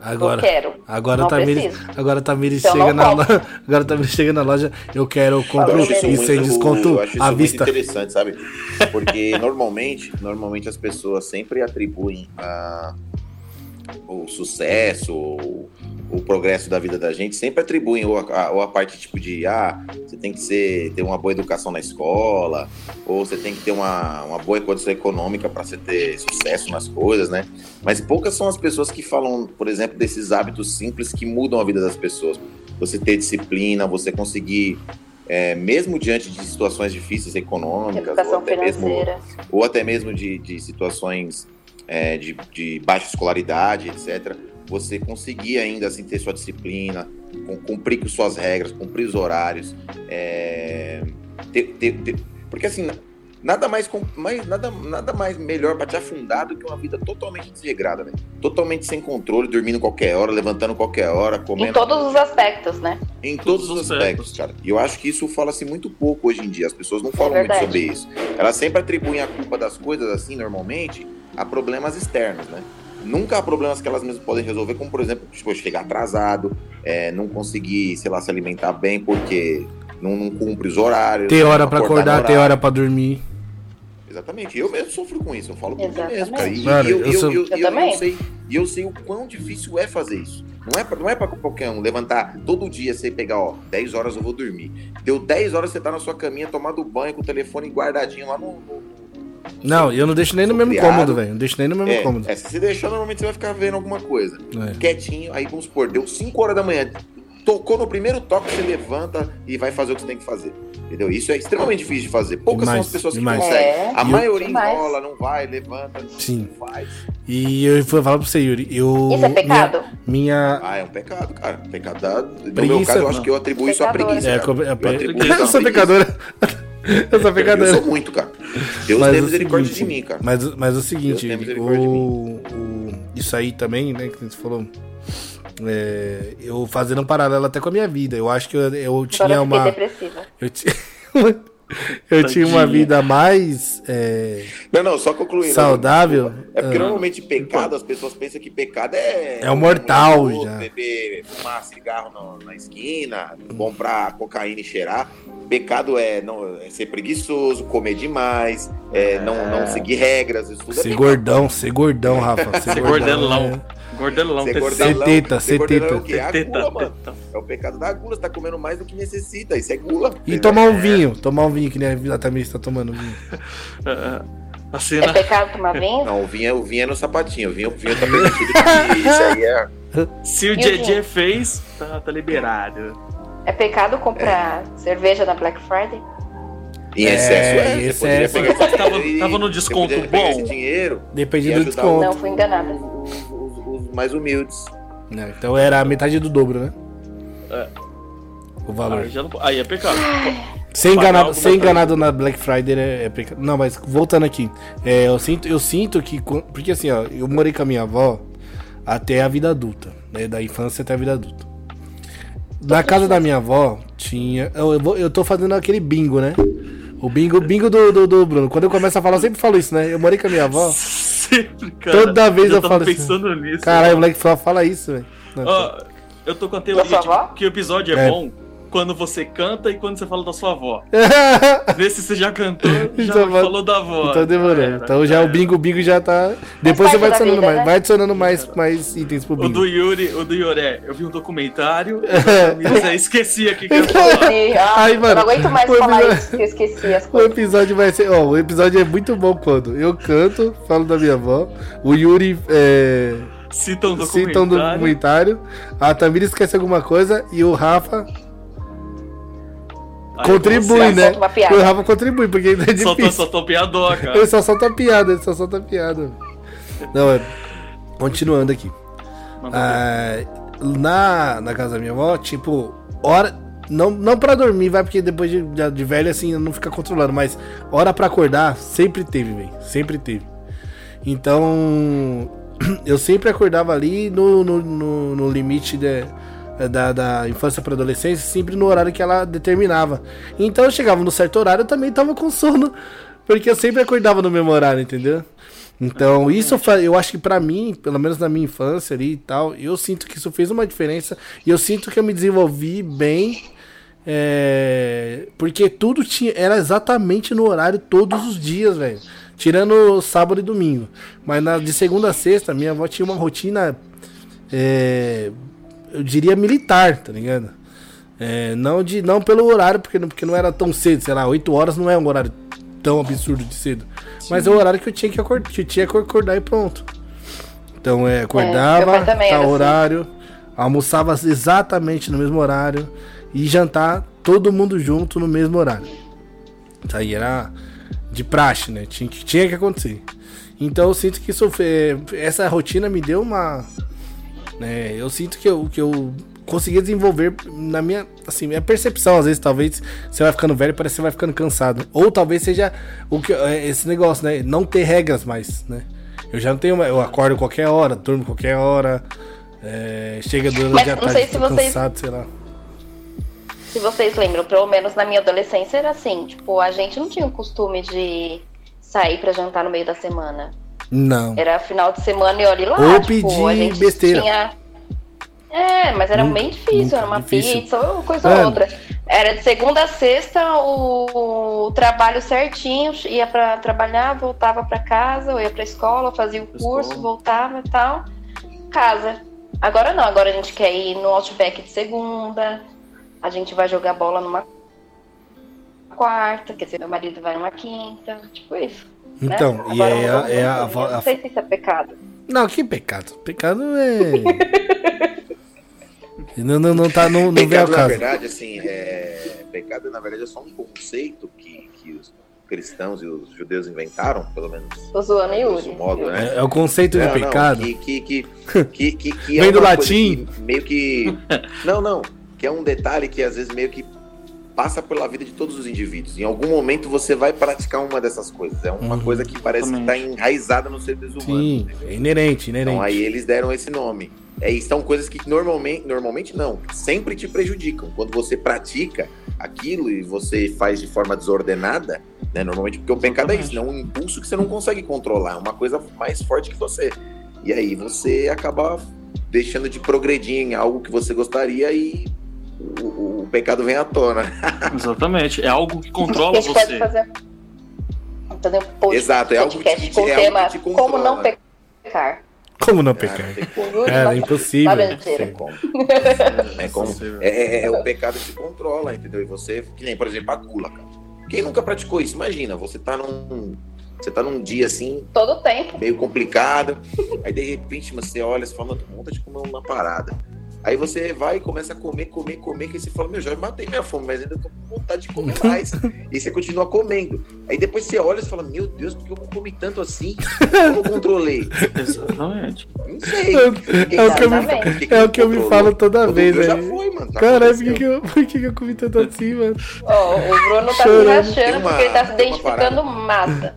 Agora, eu quero. agora não tá Tamires, preciso. agora Tamires Então chega na loja, <laughs> agora Tamires chega na loja, eu quero, eu compro Eu e muito- sem desconto eu acho à muito vista. interessante, sabe? Porque normalmente, normalmente as pessoas sempre atribuem a, o sucesso, o, o progresso da vida da gente, sempre atribuem ou a, ou a parte tipo de ah, você tem que ser, ter uma boa educação na escola, ou você tem que ter uma, uma boa condição econômica para você ter sucesso nas coisas, né? Mas poucas são as pessoas que falam, por exemplo, desses hábitos simples que mudam a vida das pessoas. Você ter disciplina, você conseguir é, mesmo diante de situações difíceis econômicas, ou até mesmo, ou até mesmo de, de situações é, de, de baixa escolaridade, etc., você conseguir ainda assim ter sua disciplina, cum- cumprir com suas regras, cumprir os horários, é, ter- ter- ter- porque assim nada mais, mais nada, nada mais melhor para te afundar do que uma vida totalmente desregrada, velho. totalmente sem controle, dormindo qualquer hora, levantando qualquer hora, comendo Em todos os aspectos, né? em todos Todos os os aspectos, cara. E eu acho que isso fala-se muito pouco hoje em dia. As pessoas não falam muito verdade. sobre isso. Elas sempre atribuem a culpa das coisas, assim, normalmente, a problemas externos, né? Nunca há problemas que elas mesmas podem resolver, como, por exemplo, tipo, chegar atrasado, é, não conseguir, sei lá, se alimentar bem porque não, não cumpre os horários. Ter hora não pra no acordar, ter hora pra dormir. Exatamente. Eu mesmo sofro com isso. Eu falo mim mesmo, cara. E. Mano, eu, eu eu, sou- eu, Eu eu- eu também. sei, e eu sei o quão difícil é fazer isso. Não é, pra, não é pra qualquer um levantar todo dia, você pegar, ó, 10 horas eu vou dormir. Deu 10 horas você tá na sua caminha, tomando banho, com o telefone guardadinho lá no. no- Não, eu não deixo nem no mesmo criado. cômodo, velho. Não deixo nem no mesmo é, cômodo. é, se você deixar, normalmente você vai ficar vendo alguma coisa. É. Quietinho, aí vamos supor, deu 5 horas da manhã. Tocou no primeiro toque, você levanta e vai fazer o que você tem que fazer. Entendeu? Isso é extremamente difícil de fazer. Poucas Demais, são as pessoas demais. que conseguem. É, A E eu- maioria demais. enrola, não vai, levanta, Sim. não faz. E eu vou falar pra você, Yuri. Eu, Isso é pecado? Minha. minha Ah, é um pecado, cara. Pecado da... No Preguiça, meu caso, eu acho que eu atribuo isso à preguiça. é, cara. co- é, Eu atribuo eu, isso à <laughs> sou pecadora. <laughs> eu sou Eu pecadora. sou muito, cara. Deus Mas tem é misericórdia seguinte, de mim, cara. Mas, mas é o seguinte, o, o- isso aí também, né, que você falou. é, eu fazendo um paralelo até com a minha vida. Eu acho que eu, eu tinha uma. depressiva. Eu, ti- <laughs> Eu tinha uma vida mais. é, Não, não, só concluindo. Saudável? É porque Ah. normalmente pecado, as pessoas pensam que pecado é. É o mortal já. Beber, fumar cigarro no- na esquina, comprar cocaína e cheirar. Pecado é, não, é ser preguiçoso, comer demais, é, Não, não seguir regras, isso tudo é ser pecado. gordão, ser gordão, Rafa. Ser, Ser gordão. gordelão. né? Gordelão, Ser gordelão, teta, ser ser gordelão teta. é? É gula, mano. É o pecado da gula, você tá comendo mais do que necessita, isso é gula. E tomar um vinho, tomar um vinho, que nem a Tamir está tomando vinho. Ah, <laughs> A É cena. pecado tomar vinho? Não, o vinho, é- o vinho é no sapatinho, o vinho, o vinho tá permitido, <laughs> isso aí é... Se o vinho? fez, tá, tá liberado. É pecado comprar cerveja na Black Friday? Em É, excesso, é. em poderia excesso. pegar Tava- tava no desconto bom. esse dinheiro Depende E do desconto. Não, fui enganada. Mais humildes. né? Então era a metade do dobro, né? É. O valor. Aí, já não- aí é pecado. Ser enganado, ser coisa. enganado na Black Friday é, é pecado. Não, mas voltando aqui. é, eu, sinto, eu sinto que. Porque assim, ó, eu morei com a minha avó até a vida adulta. Né, da infância até a vida adulta. Na casa da minha avó tinha. Eu, eu, vou- eu tô fazendo aquele bingo, né? O bingo, bingo do, do, do Bruno. Quando eu começo a falar, eu sempre falo isso, né? Eu morei com a minha avó. <laughs> Sempre, cara. Toda vez eu tava falo assim. pensando nisso. Caralho, o moleque só fala isso, velho. Ó, eu tô com a teoria avó? que o episódio é, É. bom quando você canta e quando você fala da sua avó. <laughs> Vê se você já cantou, já Então, falou da avó. Então demorou. Então já o bingo, o bingo já tá. Depois você vai adicionando vida, mais. né? Vai adicionando mais, mais itens pro O bingo. do Yuri, o do Yuri é, eu vi um documentário, <laughs> eu esqueci aqui que eu ia falar. <laughs> Ai, mano, não aguento mais o falar episódio- isso, que eu esqueci as O coisas. episódio vai ser. Ó, o episódio é muito bom quando eu canto, falo da minha avó, o Yuri é, Cita um cita um documentário. documentário, a Tamira esquece alguma coisa e o Rafa contribui, né? O Rafa contribui, porque ainda é Soltou, difícil. soltou piadoca. Ele só solta piada, ele só solta piada. Não, é. Continuando aqui. Ah, na, na casa da minha avó, tipo, hora. Não, não pra dormir, vai, porque depois de, de, de velho assim não fica controlando, mas hora pra acordar sempre teve, velho. Sempre teve. Então, <clears throat> eu sempre acordava ali no, no, no, no limite de- da, da infância pra adolescência, sempre no horário que ela determinava. Então eu chegava no certo horário, eu também tava com sono, <laughs> porque eu sempre acordava no mesmo horário, entendeu? Então, isso fa- eu acho que pra mim, pelo menos na minha infância ali e tal, eu sinto que isso fez uma diferença e eu sinto que eu me desenvolvi bem. é, porque tudo tinha era exatamente no horário todos os dias, velho. Tirando sábado e domingo. Mas na, de segunda a sexta, minha avó tinha uma rotina, é, eu diria militar, tá ligado? É, não, de, não pelo horário, porque, não- porque não era tão cedo, sei lá, 8 horas não é um horário tão absurdo de cedo. Mas é o horário que eu tinha que acordar, que tinha que acordar e pronto. Então é, meu acordava, também tá era assim. horário, almoçava exatamente no mesmo horário e jantar todo mundo junto no mesmo horário. Isso aí era de praxe, né? Tinha que, tinha que acontecer. Então eu sinto que isso fe- essa rotina me deu uma. Né, eu sinto que eu, que eu consegui desenvolver na minha. Assim, minha percepção, às vezes, talvez você vai ficando velho, parece que você vai ficando cansado. Ou talvez seja o que, é, esse negócio, né? Não ter regras mais, né? Eu já não tenho mais. Eu acordo qualquer hora, durmo qualquer hora. é, chega durante Mas a não tarde, sei se vocês- cansado, sei lá. Se vocês lembram, pelo menos na minha adolescência era assim, tipo, a gente não tinha o costume de sair pra jantar no meio da semana. Não. Era final de semana e olhe lá. Ou tipo, pedir a gente besteira. Tinha... É, mas era Nunca- bem difícil, era uma difícil. pizza ou coisa ou outra. Era de segunda a sexta o, o trabalho certinho, ia pra trabalhar, voltava pra casa, ou ia pra escola, fazia o Pra curso, escola. voltava e tal. Casa. Agora não, agora a gente quer ir no Outback de segunda, a gente vai jogar bola numa quarta, quer dizer, meu marido vai numa quinta, tipo isso. Né? Então, e Agora é, a- é a, a- eu Não sei se isso é pecado. Não, que pecado. Pecado é. <laughs> não, não, não tá. Não, não vem ao Pecado, na caso. verdade, assim, é... pecado, na verdade, é só um conceito que, que os cristãos e os judeus inventaram, pelo menos Tô zoando grosso Yuri. modo, né? É, é o conceito de Não, não, pecado. que, que, que, <laughs> que, que, que Vem do uma coisa latim? que meio que. <laughs> Não, não. Que é um detalhe que às vezes meio que passa pela vida de todos os indivíduos. Em algum momento você vai praticar uma dessas coisas. É uma Uhum. coisa que parece que está enraizada nos seres humanos. Sim, é inerente, inerente. Então aí eles deram esse nome. É, e são coisas que normalmente, normalmente não, sempre te prejudicam. Quando você pratica, aquilo e você faz de forma desordenada, né? Normalmente porque o pecado é isso, é um impulso que você não consegue controlar, é uma coisa mais forte que você. E aí você acaba deixando de progredir em algo que você gostaria e o, o pecado vem à tona. <laughs> Exatamente, é algo que controla você. Pode fazer, entendeu? Post, Exato, é algo que, com é tema algo que te controla. Como não pecar. Como não pecar? É, é impossível. Não tem como. É, como- é, é- é o pecado que te controla, entendeu? E você, que nem, por exemplo, a gula, cara. Quem nunca praticou isso? Imagina, você tá num. Você tá num dia assim, Todo o tempo. meio complicado. Aí de repente você olha e fala, vontade de comer uma parada. Aí você vai e começa a comer, comer, comer, que aí você fala, meu, já matei minha fome, mas ainda tô com vontade de comer <laughs> mais. e você continua comendo. Aí depois você olha e fala, meu Deus, por que eu não comi tanto assim? Como eu controlei? <laughs> Exatamente. Não sei. É, é o sabe que eu me- É o que eu me falo toda Todo vez, dia já foi, mano. tá Caralho, por que, eu, por que, que eu comi tanto <laughs> assim, mano? Ó, o Bruno tá Chorando. se rachando uma- porque ele tá se identificando massa.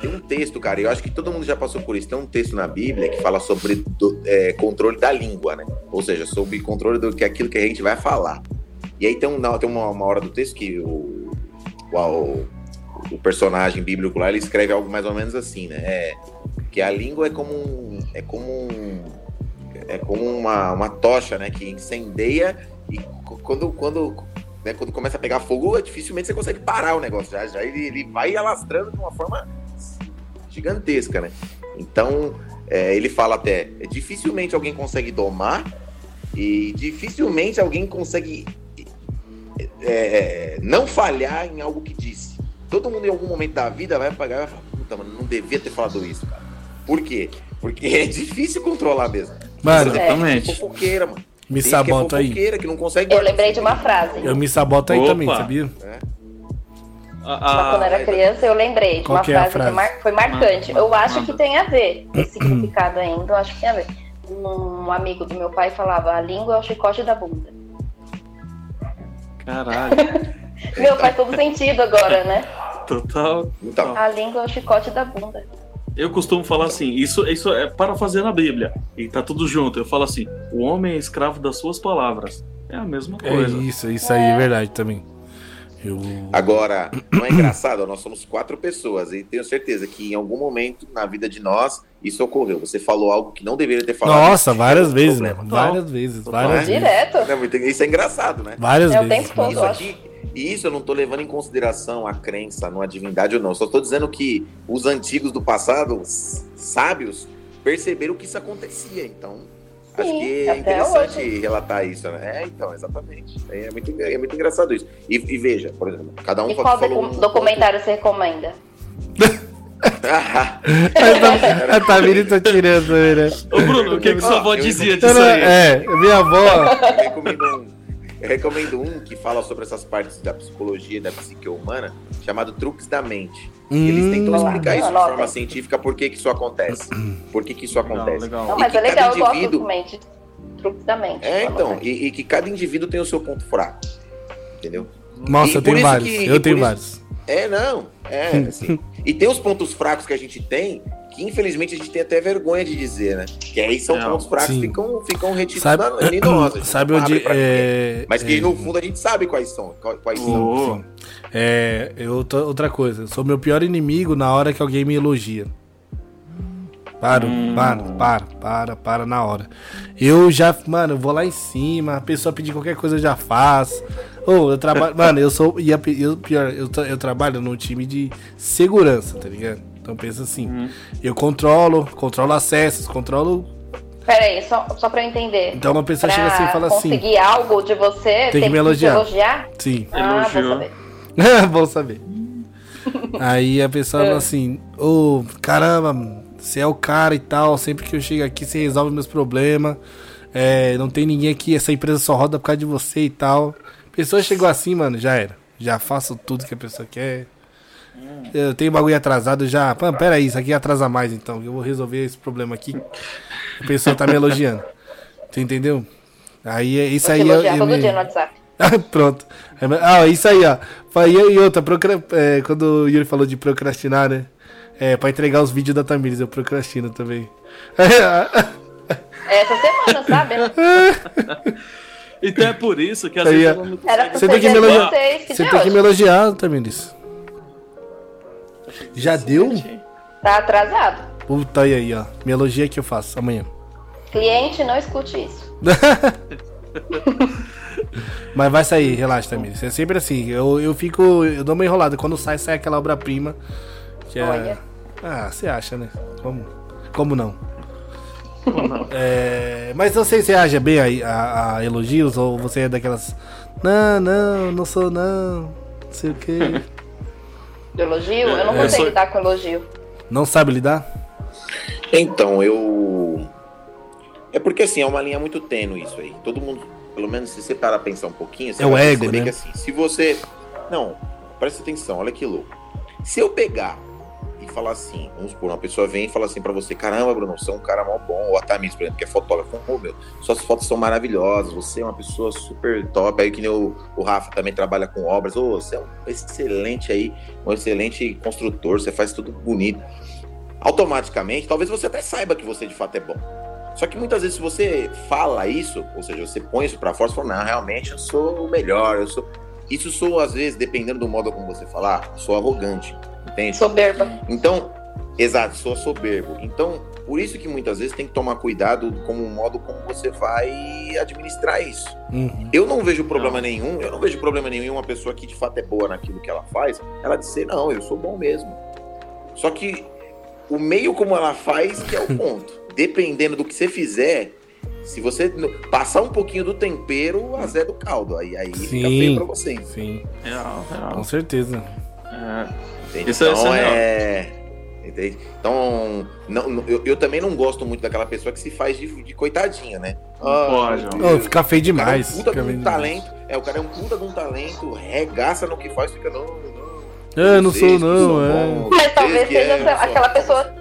Tem um texto, cara, e eu acho que todo mundo já passou por isso. Tem um texto na Bíblia que fala sobre do- é, controle da língua, né? Ou seja, sobre controle do que aquilo que a gente vai falar. E aí tem, um, tem uma, uma hora do texto que o, o, o personagem bíblico lá ele escreve algo mais ou menos assim, né? É, que a língua é como um, é como um, é como uma, uma tocha, né? Que incendeia e quando quando né, quando começa a pegar fogo, dificilmente você consegue parar o negócio. Já, já ele, ele vai alastrando de uma forma gigantesca, né? Então, é, ele fala até, dificilmente alguém consegue domar e dificilmente alguém consegue é, não falhar em algo que disse. Todo mundo em algum momento da vida vai pagar e vai falar, puta, mano, não devia ter falado isso, cara. Por quê? Porque é difícil controlar mesmo. Mano, exemplo, Exatamente. que é fofoqueira, mano. me Tem gente que é sabota aí. fofoqueira, que não consegue Eu lembrei de uma frase. Eu me saboto aí Opa. também, sabia? A- Mas a- quando eu era criança, eu lembrei de uma que é frase, frase? que mar- foi marcante. Eu acho que tem a ver, esse significado ainda, eu acho que tem a ver. Um amigo do meu pai falava, a língua é o chicote da bunda. Caralho, <laughs> Meu, faz todo sentido agora, né? total. Então, A língua é o chicote da bunda. Eu costumo falar assim, isso, isso é para fazer na Bíblia. E tá tudo junto. Eu falo assim, o homem é escravo das suas palavras. É a mesma É coisa. isso, isso aí é verdade também. Eu. Agora, não é engraçado? Nós somos quatro pessoas e tenho certeza que em algum momento na vida de nós isso ocorreu. Você falou algo que não deveria ter falado. Nossa, Isso várias é um vezes. Total. Várias vezes, várias vezes. Direto. É Isso é engraçado, né? Várias É o vezes. tempo todo. Isso eu aqui, e isso eu não tô levando em consideração a crença numa divindade ou não. Só tô dizendo que os antigos do passado, os sábios, perceberam que isso acontecia. Então, acho Sim, que é interessante hoje. relatar isso, né? É, então, exatamente. É muito, é muito engraçado isso. E, e veja, por exemplo, cada um E qual falou docu- um documentário você recomenda? <laughs> A Tamiri tá tirando, né? Ô Bruno, o que, que sua avó dizia disso aí? É, minha avó. Eu recomendo um. Que fala sobre essas partes da psicologia e da psique humana, chamado Truques da Mente. E Eles tentam Hum, explicar isso de forma científica por que, que isso acontece. Por que, que isso acontece. legal. Não, mas é legal, cada eu gosto indivíduo- do mente. Truques da mente. É, então, e, e que cada indivíduo tem o seu ponto fraco. Entendeu? Nossa, E eu tenho vários. que- eu tenho isso- vários. É, não. É, assim. <laughs> e tem os pontos fracos que a gente tem, que infelizmente a gente tem até vergonha de dizer, né? Que aí são É, pontos fracos que ficam, ficam retidos Sabe, na, em nós. a gente sabe onde. É, Mas que é, no fundo a gente sabe quais são. Quais, quais são. É, eu tô- outra coisa, eu sou meu pior inimigo na hora que alguém me elogia. Para, Hum. para, para, para, para na hora. Eu já, mano, eu vou lá em cima, a pessoa pedir qualquer coisa eu já faço. Ou eu trabalho, <laughs> mano, eu sou, e a eu, pior, eu, eu trabalho num time de segurança, tá ligado? Então pensa assim, Uhum. eu controlo, controlo acessos, controlo. Pera aí, só, só pra eu entender. Então uma pessoa Pra chega assim e fala assim, conseguir algo de você, Tem que me te elogiar. elogiar? sim. Ah, vou saber. <laughs> Saber. <laughs> Aí a pessoa fala assim, ô, caramba, você é o cara e tal, sempre que eu chego aqui você resolve meus problemas. É, não tem ninguém aqui, essa empresa só roda por causa de você e tal. A pessoa chegou assim, mano, já era. Já faço tudo que a pessoa quer. Eu tenho bagulho atrasado já. Pô, pera aí, isso aqui atrasa mais então. Eu vou resolver esse problema aqui. A pessoa tá me elogiando. Tu entendeu? Aí é isso aí. eu- elogiar eu todo me- dia no WhatsApp. <laughs> Pronto. Ah, isso aí, ó. Foi- E outra, procra... é, quando o Yuri falou de procrastinar, né? É, pra entregar os vídeos da Tamires, eu procrastino também. É Essa semana, sabe? Então é por isso que às Aí, vezes é. Você tem que me elogiar. 16, que Você tem que me elogiar, Tamiris. Já deu? Tá atrasado. Puta aí, aí, ó. Me elogia que eu faço amanhã. Cliente, não escute isso. <laughs> Mas vai sair, relaxa, Tamiris. É sempre assim. Eu, eu fico. Eu dou uma enrolada. Quando sai, sai aquela obra-prima. Que é. Olha. Ah, você acha, né? Como, como não? Ou não. É, mas não sei se você age bem a, a- a elogios ou você é daquelas. Não, não, não sou não. Não sei o quê. De elogio? Eu não É, eu consigo sou- lidar com elogio. Não sabe lidar? Então, eu. É porque assim, é uma linha muito tênue isso aí. Todo mundo, pelo menos se você parar a pensar um pouquinho, você É o vai ego, perceber né? que assim, se você. Não, presta atenção, olha que louco. Se eu pegar e falar assim, vamos supor, uma pessoa vem e fala assim pra você, caramba, Bruno, você é um cara mó bom, ou a Tamis, por exemplo, que é fotógrafo, meu, suas fotos são maravilhosas, você é uma pessoa super top, aí que nem o, o Rafa também trabalha com obras, ô, você é um excelente aí, um excelente construtor, você faz tudo bonito automaticamente, talvez você até saiba que você de fato é bom. Só que muitas vezes se você fala isso, ou seja, você põe isso pra fora, você fala, não, realmente eu sou o melhor, eu sou. Isso sou, às vezes, dependendo do modo como você falar, sou arrogante, entende? Soberba. Então, exato, sou soberbo. Então, por isso que muitas vezes tem que tomar cuidado com o modo como você vai administrar isso. Uhum. Eu não vejo problema nenhum, eu não vejo problema nenhum em uma pessoa que de fato é boa naquilo que ela faz, ela dizer, não, eu sou bom mesmo. Só que o meio como ela faz que é o ponto. <laughs> Dependendo do que você fizer, se você passar um pouquinho do tempero, azé do caldo. Aí, aí fica Sim. feio pra você. Sim, Real, com real. certeza. É. Entende? Isso é- isso então é é. Entende? Então, não, não- eu, eu também não gosto muito daquela pessoa que se faz de, de coitadinha, né? Não pode, Deus. fica feio O cara é um demais. puta fica de um demais. talento. É, o cara é um puta de um talento, regaça no que faz, fica, não, não. Ah, não vocês sou que não, são é. Mas talvez seja é, aquela pessoa.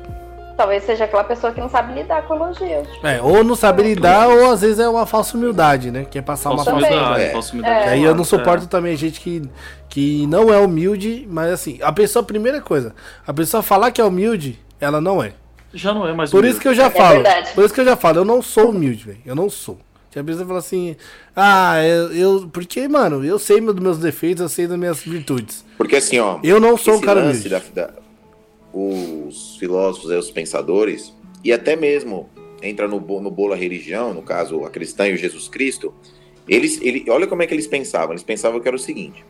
Talvez seja aquela pessoa que não sabe lidar com elogios. É, ou não sabe lidar, ou às vezes é uma falsa humildade, né? Quer passar uma Falsa falsa Também. humildade, É. falsa humildade. E aí eu não suporto também gente que, que não é humilde, mas assim, a pessoa, primeira coisa, a pessoa falar que é humilde, ela não é. Já não é mais Por isso que eu já É falo. verdade. Por isso que eu já falo, eu não sou humilde, velho. Eu não sou. Que a pessoa fala assim, ah, eu, eu- Porque, mano, eu sei dos meus defeitos, eu sei das minhas virtudes. Porque assim, ó. Eu não sou um cara humilde. da, da- os filósofos, os pensadores, e até mesmo entra no, no bolo a religião, no caso a cristã e o Jesus Cristo, eles, ele, olha como é que eles pensavam. Eles pensavam que era o seguinte: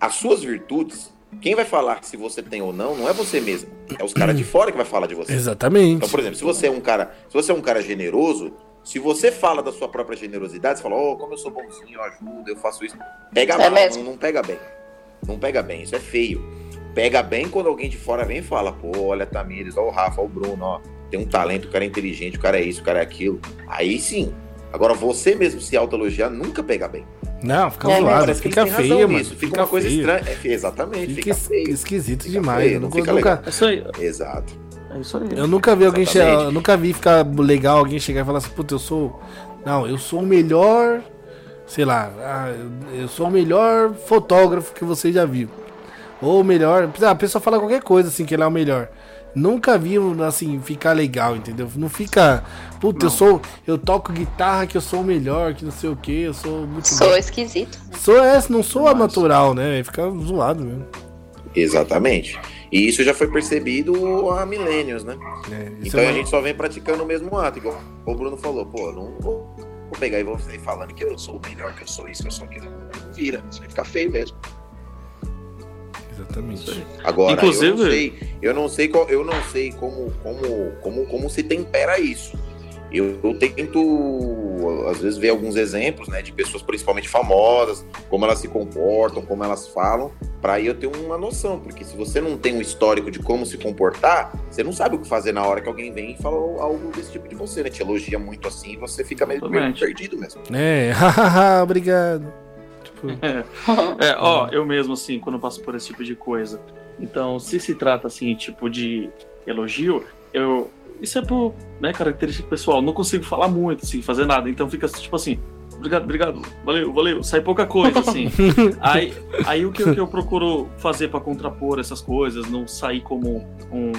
as suas virtudes, quem vai falar se você tem ou não, não é você mesmo, é os caras de fora que vai falar de você. Exatamente. Então, por exemplo, se você é um cara, se você é um cara generoso, se você fala da sua própria generosidade, você fala, oh, como eu sou bonzinho, eu ajudo, eu faço isso. Pega É mal, não, não pega bem. Não pega bem, isso é feio. Pega bem quando alguém de fora vem e fala, pô, olha a Tamires, olha o Rafa, olha o Bruno, ó, tem um talento, o cara é inteligente, o cara é isso, o cara é aquilo. Aí sim. Agora, você mesmo se autoelogiar nunca pega bem. Não, fica É, zoado, fica feio, mano. nisso, Fica, uma coisa feio. estranha. É, exatamente, Fica fica, feio. esquisito Fica demais. feio, não fica nunca- legal. É isso aí. Exato. É isso aí. eu nunca vi alguém chegar. Eu nunca vi ficar legal alguém chegar e falar assim, puta, eu sou. Não, eu sou o melhor. Sei lá, ah, eu sou o melhor fotógrafo que você já viu. Ou o melhor. A pessoa fala qualquer coisa assim, que ele é o melhor. Nunca vi, assim, ficar legal, entendeu? Não fica. Puta, eu sou. Eu toco guitarra que eu sou o melhor, que não sei o que, eu sou muito Sou bom. esquisito. Sou essa, não sou a Demais. natural, né? Fica zoado mesmo. Exatamente. E isso já foi percebido há milênios, né? É, Então é a gente só vem praticando o mesmo ato, igual o Bruno falou, pô, não vou, vou pegar e vou sair falando que eu sou o melhor, que eu sou isso, que eu sou aquilo. Vira, isso vai ficar feio mesmo. Exatamente. Agora, eu Inclusive- não sei, eu não sei qual, eu não sei como, como, como, como se tempera isso. Eu, eu tento, às vezes, ver alguns exemplos, né, de pessoas principalmente famosas, como elas se comportam, como elas falam, para aí eu ter uma noção, porque se você não tem um histórico de como se comportar, você não sabe o que fazer na hora que alguém vem e fala algo desse tipo de você, né? Te elogia muito assim, e você fica meio, meio perdido mesmo. É, <laughs> hahaha, obrigado. Tipo, <laughs> É, ó, eu mesmo, assim, quando passo por esse tipo de coisa. Então, se se trata, assim, tipo de elogio, eu. Isso é por né, característica pessoal. Não consigo falar muito, assim, fazer nada. Então fica tipo assim. Obrigado, obrigado. Valeu, valeu. Sai pouca coisa, assim. <laughs> aí, aí o que, eu- que eu procuro fazer pra contrapor essas coisas, não sair como um,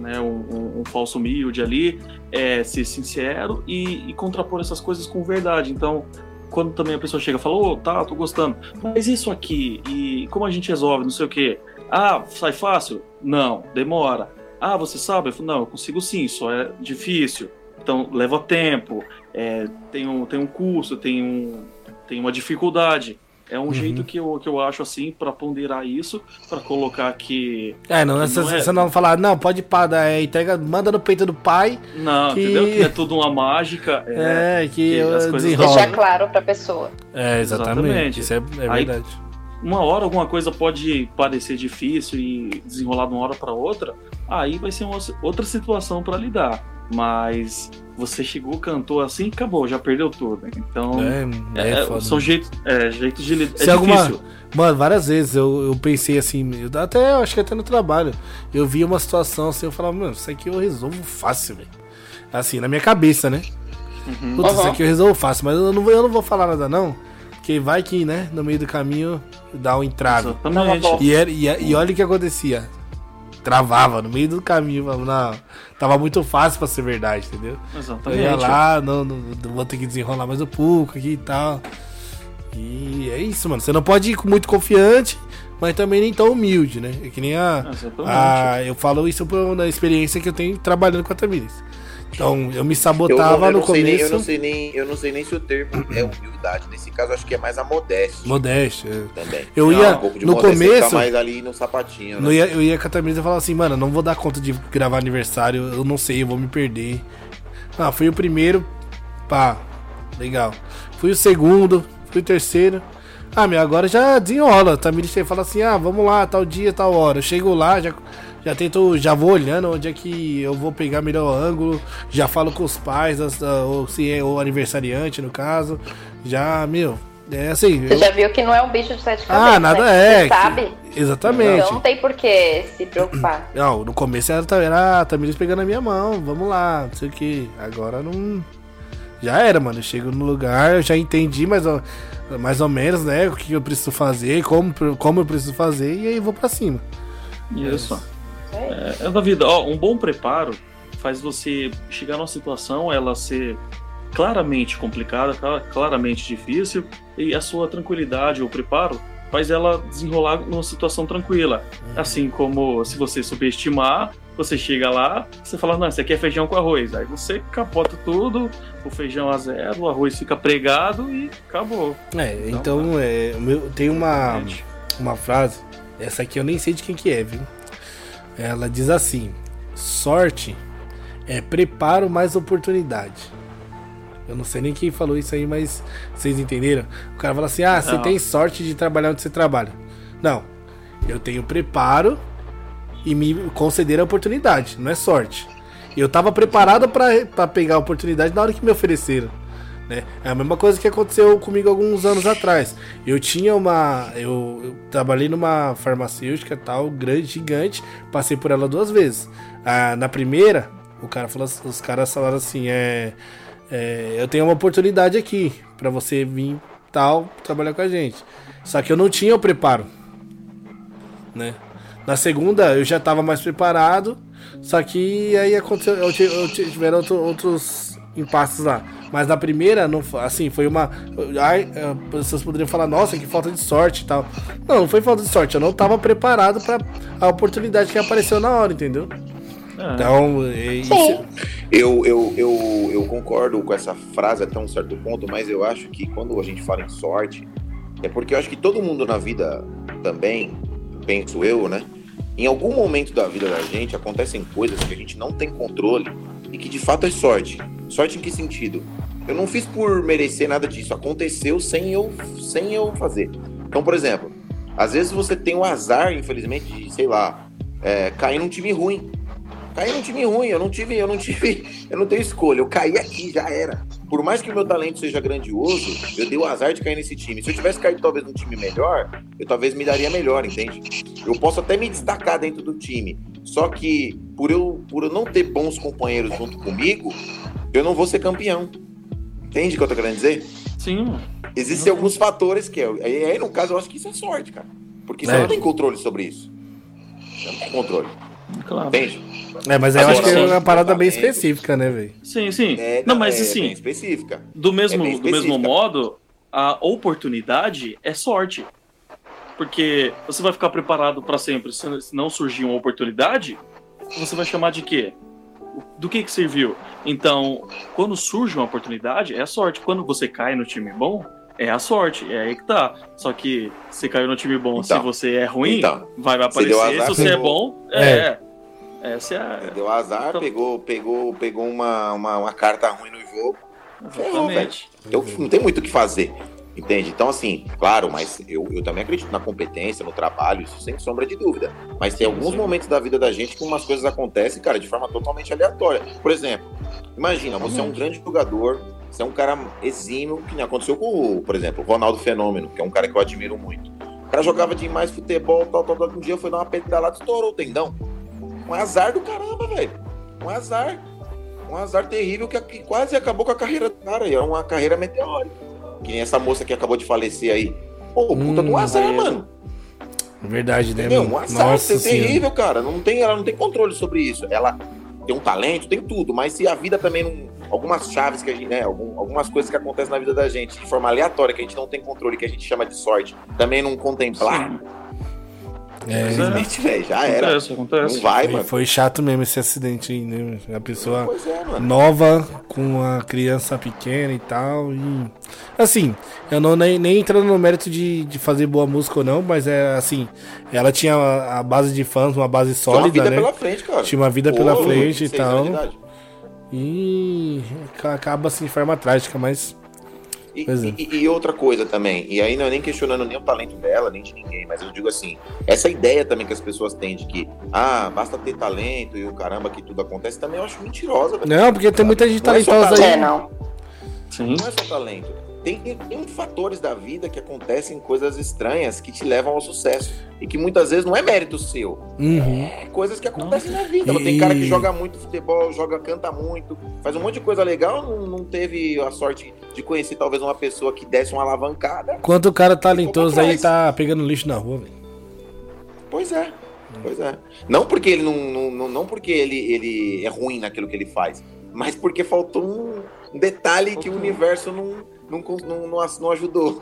né, um, um- um falso humilde ali, é ser sincero e, e contrapor essas coisas com verdade. Então, quando também a pessoa chega e fala, ô, oh, tá, tô gostando, mas isso aqui, e como a gente resolve, não sei o quê. Ah, sai fácil? Não, demora. Ah, você sabe? Eu falo, não, eu consigo sim, só é difícil. Então, leva tempo, é, tem, um, tem um curso, tem, um, tem uma dificuldade. É um uhum. jeito que eu, que eu acho assim para ponderar isso, para colocar que. É, não, que não é... você não falar, não, pode dar é, entrega, manda no peito do pai. Não, que... entendeu? Que é tudo uma mágica. É, é que, que as coisas Deixar claro pra pessoa. É, exatamente. exatamente. Isso é, é Aí, verdade. Uma hora alguma coisa pode parecer difícil e desenrolar de uma hora para outra, aí vai ser uma outra situação para lidar. Mas você chegou, cantou assim, acabou, já perdeu tudo. Então, é, é, é são jeitos, é, jeitos de lidar. É alguma... Mano, várias vezes eu, eu pensei assim, eu, até acho que até no trabalho, eu vi uma situação assim, eu falava, mano, isso aqui eu resolvo fácil, velho. Assim, na minha cabeça, né? Uhum. Putz, uhum. isso aqui eu resolvo fácil, mas eu não, eu não vou falar nada não, porque vai que, né, no meio do caminho dá um entrave. Exatamente. E, e, e olha o que acontecia travava no meio do caminho. Não, tava muito fácil pra ser verdade, entendeu? Exatamente. Eu ia lá, não, não, não vou ter que desenrolar mais um pouco aqui e tal. E é isso, mano. Você não pode ir muito confiante, mas também nem tão humilde, né? É que nem a. a eu falo isso por, na experiência que eu tenho trabalhando com a Tamires. Então, eu me sabotava eu, eu no começo. Nem, eu, não sei nem, eu não sei nem se o termo é humildade. Nesse caso, acho que é mais a modéstia. Modéstia. É. Também. Eu ia, um no começo. mais ali no sapatinho. Né? Ia, eu ia com a Tamires e falava assim, mano, não vou dar conta de gravar aniversário, eu não sei, eu vou me perder. Ah, fui o primeiro, pá, legal. Fui o segundo, fui o terceiro. Ah, meu, agora já desenrola. Tamires fala assim, ah, vamos lá, tal dia, tal hora. Eu chego lá, já já tento, já vou olhando onde é que eu vou pegar melhor ângulo, já falo com os pais, ou se é o aniversariante no caso, já, meu, é assim. Você eu... já viu que não é um bicho de sete cabeças. Ah, nada né? é. Você sabe? Exatamente. Então não tem por que se preocupar. <clears throat> Não, no começo era, era a Tamiris pegando a minha mão, vamos lá, não sei o que. Agora não. Já era, mano. Eu chego no lugar, eu já entendi mais ou, mais ou menos, né? O que eu preciso fazer, como, como eu preciso fazer, e aí vou pra cima. Isso. É, é da vida. Ó, um bom preparo faz você chegar numa situação, ela ser claramente complicada, claramente difícil, e a sua tranquilidade, o preparo, faz ela desenrolar numa situação tranquila. Uhum. Assim como se você subestimar, você chega lá, você fala, não, você quer feijão com arroz. Aí você capota tudo, o feijão a zero, o arroz fica pregado e acabou. É, então, então é, tem uma, uma frase, essa aqui eu nem sei de quem que é, viu? Ela diz assim: sorte é preparo mais oportunidade. Eu não sei nem quem falou isso aí, mas vocês entenderam? O cara fala assim: ah, você tem sorte de trabalhar onde você trabalha. Não, eu tenho preparo e me conceder a oportunidade, não é sorte. Eu tava preparado para pegar a oportunidade na hora que me ofereceram. Né? É a mesma coisa que aconteceu comigo alguns anos atrás. Eu tinha uma. Eu, eu trabalhei numa farmacêutica tal, grande, gigante, passei por ela duas vezes. Ah, na primeira, o cara falou, os caras falaram assim: é, é eu tenho uma oportunidade aqui para você vir tal trabalhar com a gente. Só que eu não tinha o preparo, né? Na segunda eu já estava mais preparado, só que aí aconteceu, eu, eu tiveram outro, outros impasses lá. Mas na primeira, não, assim, foi uma. Ai, é, pessoas poderiam falar, nossa, que falta de sorte e tal. Não, não foi falta de sorte, eu não estava preparado para a oportunidade que apareceu na hora, entendeu? Ah. Então, é isso... eu, eu, eu, eu concordo com essa frase até um certo ponto, mas eu acho que quando a gente fala em sorte, é porque eu acho que todo mundo na vida também, penso eu, né? Em algum momento da vida da gente acontecem coisas que a gente não tem controle e que de fato é sorte. Sorte em que sentido? Eu não fiz por merecer nada disso, aconteceu sem eu, sem eu fazer. Então, por exemplo, às vezes você tem o azar, infelizmente, de, sei lá, é, cair num time ruim. Cair num time ruim, eu não tive, eu não tive, <laughs> eu não tenho escolha, eu caí aqui, já era. Por mais que o meu talento seja grandioso, eu dei o azar de cair nesse time. Se eu tivesse caído talvez num time melhor, eu talvez me daria melhor, entende? Eu posso até me destacar dentro do time. Só que por eu, por eu não ter bons companheiros junto comigo, eu não vou ser campeão. Entende o que eu tô querendo dizer? Sim. Existem alguns fatores que. Eu, aí, aí, no caso, eu acho que isso é sorte, cara. Porque você é. não tem controle sobre isso. Você não tem controle. Claro. Entende? É, mas eu acho que é uma parada bem específica, né, velho? Sim, sim. É, não, mas é, assim. específica. Do mesmo, é do mesmo modo, a oportunidade é sorte. Porque você vai ficar preparado para sempre. Se não surgir uma oportunidade, você vai chamar de quê? Do que que serviu? Então, quando surge uma oportunidade, é a sorte. Quando você cai no time bom, é a sorte. É aí que tá. Só que você caiu no time bom, Então, se você é ruim, então, vai você aparecer. deu azar, se você é pegou. bom, É. é. Essa é a. Deu azar, Então- pegou, pegou, pegou uma, uma, uma carta ruim no jogo. Ferrou, velho. Exatamente. Então não tem muito o que fazer. Entende? Então, assim, claro, mas eu, eu também acredito na competência, no trabalho, isso sem sombra de dúvida. Mas tem alguns momentos da vida da gente que umas coisas acontecem, cara, de forma totalmente aleatória. Por exemplo, imagina, você é um grande jogador, você é um cara exímio, que nem aconteceu com, o, por exemplo, o Ronaldo Fenômeno, que é um cara que eu admiro muito. O cara jogava demais futebol, tal, tal, tal. Um dia foi dar uma pedalada, estourou o tendão. Um azar do caramba, velho. Um azar. Um azar terrível que, que quase acabou com a carreira do cara. E era uma carreira meteórica. Que nem essa moça que acabou de falecer aí. Pô, puta Hum, do azar, é. mano. Verdade, né? Entendeu? Um azar Nossa senhora. terrível, cara. Não tem, ela não tem controle sobre isso. Ela tem um talento, tem tudo, mas se a vida também não. Algumas chaves que a gente, né? algum- algumas coisas que acontecem na vida da gente de forma aleatória, que a gente não tem controle, que a gente chama de sorte, também não contemplar, Sim. É, infelizmente, velho, já era. Acontece, acontece. Não vai, foi, mano. foi chato mesmo esse acidente aí, né? A pessoa é, nova com uma criança pequena e tal. E assim, eu não nem, nem entrando no mérito de, de fazer boa música ou não, mas é assim, ela tinha a, a base de fãs, uma base Tinha uma sólida, vida né? pela frente, cara. Tinha uma vida Pô, pela frente e 26 anos de tal. E ca- acaba assim de forma trágica, mas E, é. e- e outra coisa também, e aí não é nem questionando nem o talento dela, nem de ninguém, mas eu digo assim, essa ideia também que as pessoas têm de que, ah, basta ter talento e o caramba que tudo acontece, também eu acho mentirosa, não, porque tem muita gente Não é só talentosa talento. aí. É, não. Sim. Não é só talento. Tem, tem fatores da vida que acontecem coisas estranhas que te levam ao sucesso. E que muitas vezes não é mérito seu. Uhum. É coisas que acontecem na vida. E- Tem cara que joga muito futebol, joga, canta muito, faz um monte de coisa legal, não, não teve a sorte de conhecer talvez uma pessoa que desse uma alavancada. Enquanto o cara talentoso aí tá pegando lixo na rua, velho. Pois é. Pois é. Não porque ele não, não, não, não porque ele, ele é ruim naquilo que ele faz, mas porque faltou um, um detalhe que o universo não, não, não, não, não ajudou.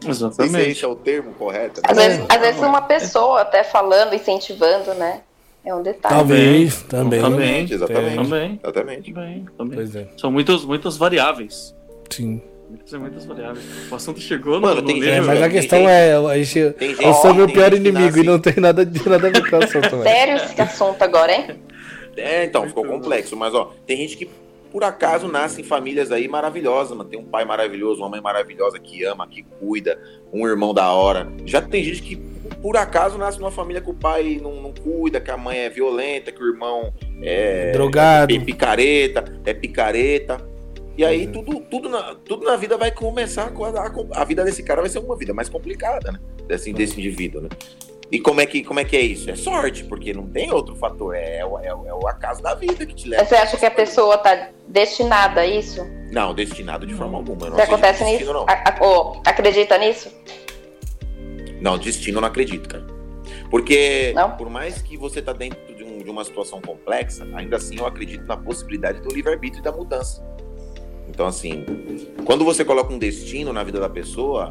Se <laughs> Exatamente. esse é o termo correto. Às É. vezes, às vezes uma pessoa até falando, incentivando, né? É um detalhe. Talvez, também. Também. Exatamente. Também. Exatamente. Também, também. Pois é, São muitas, muitas variáveis. sim. Muitas, muitas variáveis. O assunto chegou Mano, no, tem no É, mas a tem questão gente- é, a gente, Tem sou meu tem pior inimigo e não tem nada, de, nada a ver com o assunto, velho. Sério esse assunto agora, hein? É, então, ficou complexo. Mas, ó, tem gente que por acaso nasce em famílias aí maravilhosas, mano. Tem um pai maravilhoso, uma mãe maravilhosa que ama, que cuida, um irmão da hora. Já tem gente que por acaso nasce numa família que o pai não, não cuida, que a mãe é violenta, que o irmão é Drogado. é picareta, é picareta. E aí Uhum. tudo, tudo, na, tudo na vida vai começar com a, a, a vida desse cara vai ser uma vida mais complicada, né? Desse, desse indivíduo, né? E como é, que, como é que é isso? É sorte, porque não tem outro fator. É, o- é, o- é o acaso da vida que te leva. Mas Você acha que a pessoa tá destinada a isso? Não, destinado de forma alguma. Não Você acontece em nisso? destino, não. A- a- ô, acredita nisso? Não, destino eu não acredito, cara. Porque, Não? por mais que você tá dentro de, um- de uma situação complexa, ainda assim eu acredito na possibilidade do livre-arbítrio e da mudança. Então, assim, quando você coloca um destino na vida da pessoa,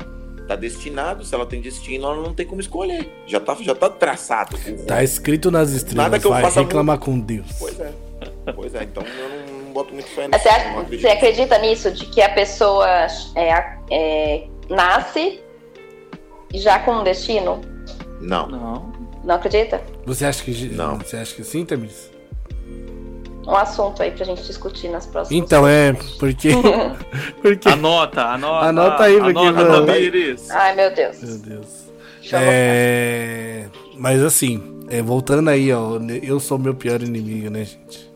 tá destinado. Se ela tem destino, ela não tem como escolher. Já tá, já tá traçado. Tá escrito nas estrelas, Nada que eu vai faça reclamar com Deus. Pois é. Pois é, então eu não, não boto muito fé nisso. Você, você acredita nisso? De que a pessoa é, é, nasce já com um destino? Não. Não. Não acredita? Você acha que Não. você acha que sim, Tamis? Um assunto aí pra gente discutir nas próximas. Então é, porque <laughs> porque Anota, anota. Anota aí, porque, Anota, mano- Tamires. Ai, meu Deus. meu Deus. É, mas assim, é, voltando aí, ó, eu sou meu pior inimigo, né, gente?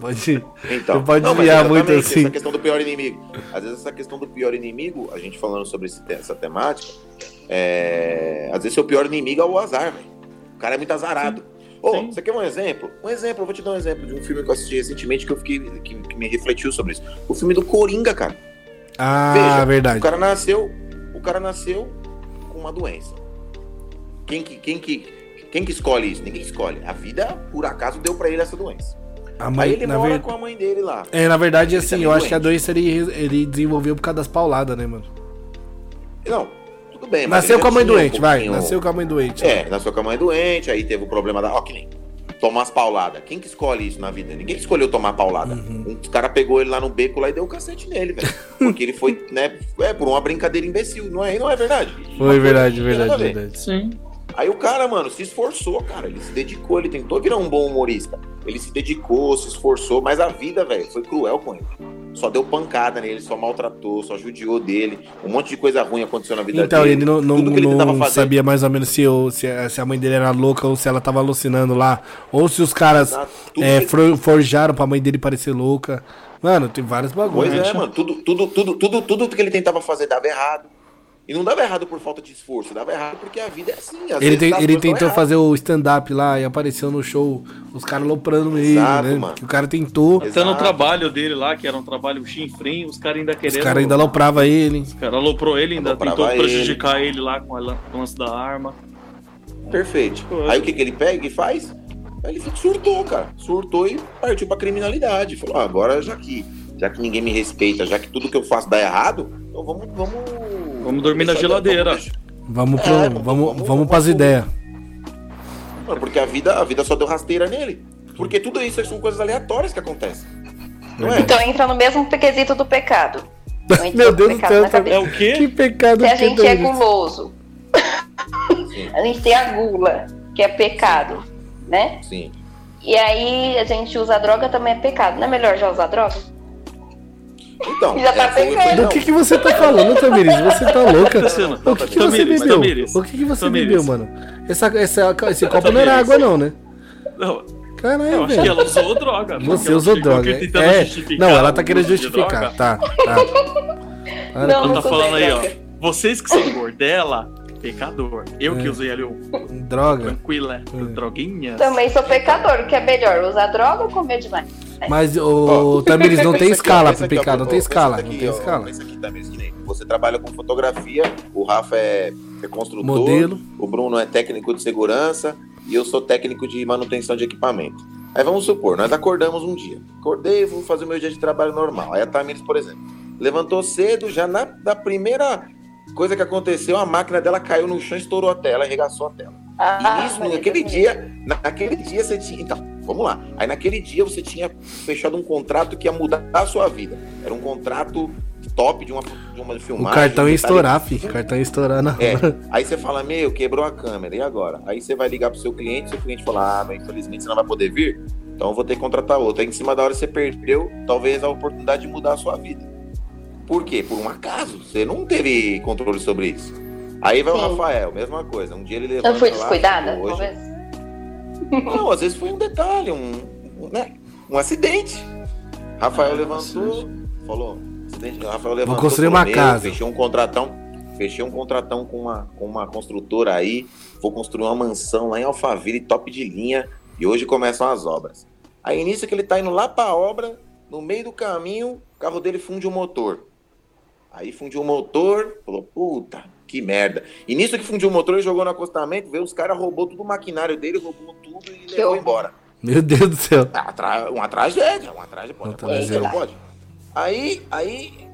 Pode Então, Você pode não, desviar muito assim. Essa questão do pior inimigo. Às vezes essa questão do pior inimigo, a gente falando sobre esse essa temática, é... às vezes seu pior inimigo é o azar, velho. O cara é muito azarado. Sim. você quer um exemplo? Um exemplo, eu vou te dar um exemplo de um filme que eu assisti recentemente que eu fiquei, que, que me refletiu sobre isso. O filme do Coringa, cara. Ah, Veja, verdade. O cara nasceu, o cara nasceu com uma doença. Quem que, quem que, quem que escolhe isso? Ninguém escolhe. A vida, por acaso, deu pra ele essa doença. A Aí mãe, ele na, mora ver- com a mãe dele lá. é, na verdade, Ele assim, eu meio acho que a doente. doença ele, ele desenvolveu por causa das pauladas, né, mano? Não, bem. Nasceu com a mãe tinha um doente, vai. pouquinho- Nasceu com a mãe doente. É, nasceu com a mãe doente, aí teve o problema da. Ó, que nem. Tomar as pauladas. Quem que escolhe isso na vida? Ninguém escolheu tomar paulada. Uhum. Um cara pegou ele lá no beco lá e deu o cacete nele, velho. <laughs> Porque ele foi, né? É, por uma brincadeira imbecil. Não é, não é verdade? Foi verdade, verdade, ver. verdade. Sim. Aí o cara, mano, se esforçou, cara. Ele se dedicou, ele tentou virar um bom humorista. Ele se dedicou, se esforçou, mas a vida, velho, foi cruel com ele. Só deu pancada nele, só maltratou, só judiou dele. Um monte de coisa ruim aconteceu na vida Então, dele. ele não, não, ele não fazer. sabia mais ou menos se, o- se, a, mãe dele era louca ou se ela tava alucinando lá. Ou se os caras Exato. É, que- forjaram pra mãe dele parecer louca. Mano, tem vários Pois bagulhos. é, mano. Tudo, tudo, tudo, tudo, tudo que ele tentava fazer dava errado. E não dava errado por falta de esforço, dava errado porque a vida é assim. às Ele, vezes tem- as ele tentou errado. fazer o stand-up lá e apareceu no show os caras loprando ele, Exato, né? mano. Que o cara tentou, Exato. Até no trabalho dele lá, que era um trabalho chinfrim, os caras ainda os querendo. caras ainda lopravam ele. Os caras aloprou ele, ainda Aloprava tentou ele. prejudicar ele. lá com a com o lance da arma. Perfeito. Aí o que, que ele pega e faz? Aí ele surtou, cara. Surtou e partiu pra criminalidade. Falou, ah, agora já que, já que ninguém me respeita, já que tudo que eu faço dá errado, então vamos. Vamos, Vamos dormir na geladeira. vamos pro, É, vamos, vamos- vamos, pras ideias. Porque a vida, a vida só deu rasteira nele. Porque tudo isso são coisas aleatórias que acontecem. Não é? Então entra no mesmo quesito do pecado. <laughs> Meu Deus do céu. É o quê? Que pecado Se a que gente é guloso, a gente tem a gula, que é pecado, né? Sim. E aí a gente usa droga também é pecado. Não é melhor já usar droga? Então, Já tá foi- Do que, que você tá falando, Tamiris? Você tá louca? O que, que você bebeu? O que, que você bebeu, mano? Essa, essa, esse copo não era água, não, né? Não, Caralho, eu acho que velho. ela usou droga. Você usou droga. É, justificar não, ela tá querendo justificar. Tá, tá. <laughs> Para Não, tá falando aí, ó. Vocês que são gordela, pecador. Eu que É. usei ali o droga. tranquila, É. droguinha. Também sou pecador. O que é melhor, usar droga ou comer demais? Mas, ô, Tamiris, não tem escala ó, pecado, não tem escala, aqui, não tem escala. pensa aqui, Tamiris, que nem Você trabalha com fotografia, o Rafa é, é construtor, Modelo. o Bruno é técnico de segurança e eu sou técnico de manutenção de equipamento. Aí vamos supor, nós acordamos um dia. Acordei, vou fazer o meu dia de trabalho normal. Aí a Tamiris, por exemplo, levantou cedo, já na da primeira coisa que aconteceu, a máquina dela caiu no chão, estourou a tela, arregaçou a tela. E Ah, nisso, mas naquele dia, naquele dia você tinha. Então, vamos lá. Aí naquele dia você tinha fechado um contrato que ia mudar a sua vida. Era um contrato top de uma, de uma O filmagem. cartão ia estourar, fi. O cartão ia estourar na É. hora. Aí você fala, meu, quebrou a câmera, e agora? Aí você vai ligar pro seu cliente, seu cliente fala, ah, mas infelizmente você não vai poder vir, então eu vou ter que contratar outro. Aí em cima da hora você perdeu, talvez, a oportunidade de mudar a sua vida. Por quê? Por um acaso. Você não teve controle sobre isso. Aí vai o Sim. Rafael, mesma coisa. Um dia ele levanta Eu fui lá, descuidada, hoje, talvez. <laughs> não, às vezes foi um detalhe, um, um, né? um acidente. Rafael É, levantou, falou. Acidente, Rafael levantou. construir falou, uma "Meu, casa." Fechei um contratão. Fechei um contratão com uma, com uma construtora aí. Vou construir uma mansão lá em Alphaville, top de linha. E hoje começam as obras. Aí nisso que ele tá indo lá pra obra, no meio do caminho, o carro dele funde o motor. Aí fundiu o motor, falou, puta, que merda. E nisso que fundiu o motor, ele jogou no acostamento, veio os caras, roubou todo o maquinário dele, roubou tudo e Que levou embora. Meu Deus do céu. Tra- Uma tragédia, uma tragédia, pode, Uma pode, tragédia. não pode. Aí, aí,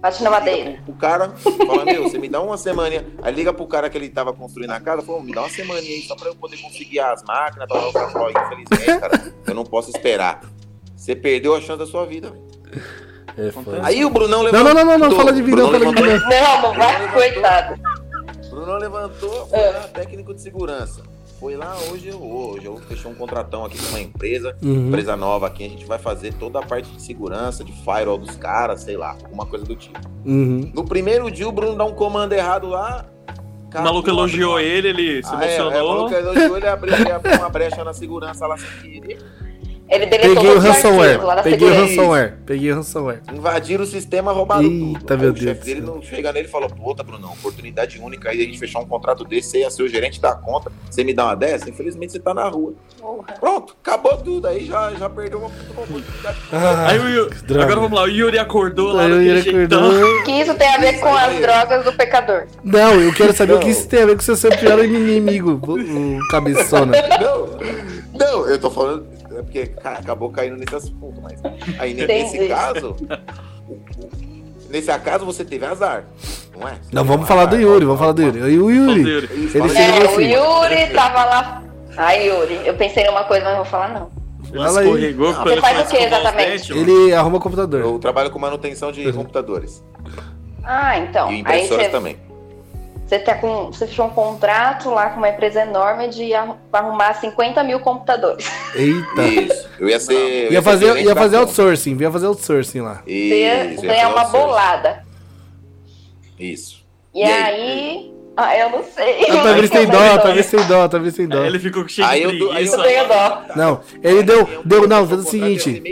Bate na madeira. o cara fala, meu, você me dá uma semaninha. Aí liga pro cara que ele tava construindo a casa, falou, me dá uma semaninha aí só pra eu poder conseguir as máquinas, tal, tal, tal, tal. Infelizmente, cara, eu não posso esperar. Você perdeu a chance da sua vida. velho. É foda. Aí o Brunão Não, levantou. não, não, não, não, fala de mim, não, Brunão fala de mim, levantou- não. Não, não vai, coitado. Bruno levantou, foi lá, técnico de segurança. Foi lá, hoje eu hoje eu fechei um contratão aqui com uma empresa, Uhum. empresa nova aqui, a gente vai fazer toda a parte de segurança, de firewall dos caras, sei lá, alguma coisa do tipo. Uhum. No primeiro dia o Bruno dá um comando errado lá. O maluco elogiou ele, ele se Ah, é, é, o emocionou. maluco elogiou, ele abriu, ele abriu uma brecha na segurança lá sem querer. Ele deletou Peguei o ransomware. Peguei o ransomware. Peguei o ransomware. Invadiram o sistema, roubaram Eita, tudo. Aí meu o Deus chefe dele não chega nele e fala: Puta, Brunão, oportunidade única aí a gente fechar um contrato desse, você ia ser o gerente da conta, você me dá uma dessa? Infelizmente você tá na rua. Porra. Pronto, acabou tudo. Aí já, já perdeu uma puta oportunidade. Aí o Yuri, agora vamos lá, o Yuri acordou lá Aí o daquele Yuri jeitão. <laughs> Que isso tem a ver com as drogas do pecador. Não, eu quero saber o que Não. isso tem a ver com o seu pior inimigo, o cabeçona. Não, não, eu tô falando. É porque ca- acabou caindo nesse assunto, mas. Aí ne- Entendi. nesse caso. o- o- Nesse acaso você teve azar. não é? Não, vamos falar do Yuri, vamos falar do Yuri. E o Yuri, ele É, o assim. Yuri tava lá. Ai, Yuri, eu pensei numa coisa, mas não vou falar não. Ele Fala aí. Você faz o os exatamente? Ele arruma computador. Eu trabalho com manutenção de computadores. Ah, então. e Aí impressoras você, também. Você, tá com, você fechou um contrato lá com uma empresa enorme de arrumar 50 mil computadores. Eita. Isso. Eu ia ser. Ia fazer, gerente ia fazer outsourcing, ia fazer outsourcing lá. Você ia Isso. ia ganhar fazer uma bolada. Isso. E, E aí? aí. Ah, eu não sei. Ah, talvez sem dó, talvez sem dó, talvez sem dó. Ele ficou cheio Aí de eu, dou- aí preguiça. Eu tenho dó. Não, ele deu, Eu deu, não, fez fez o seguinte.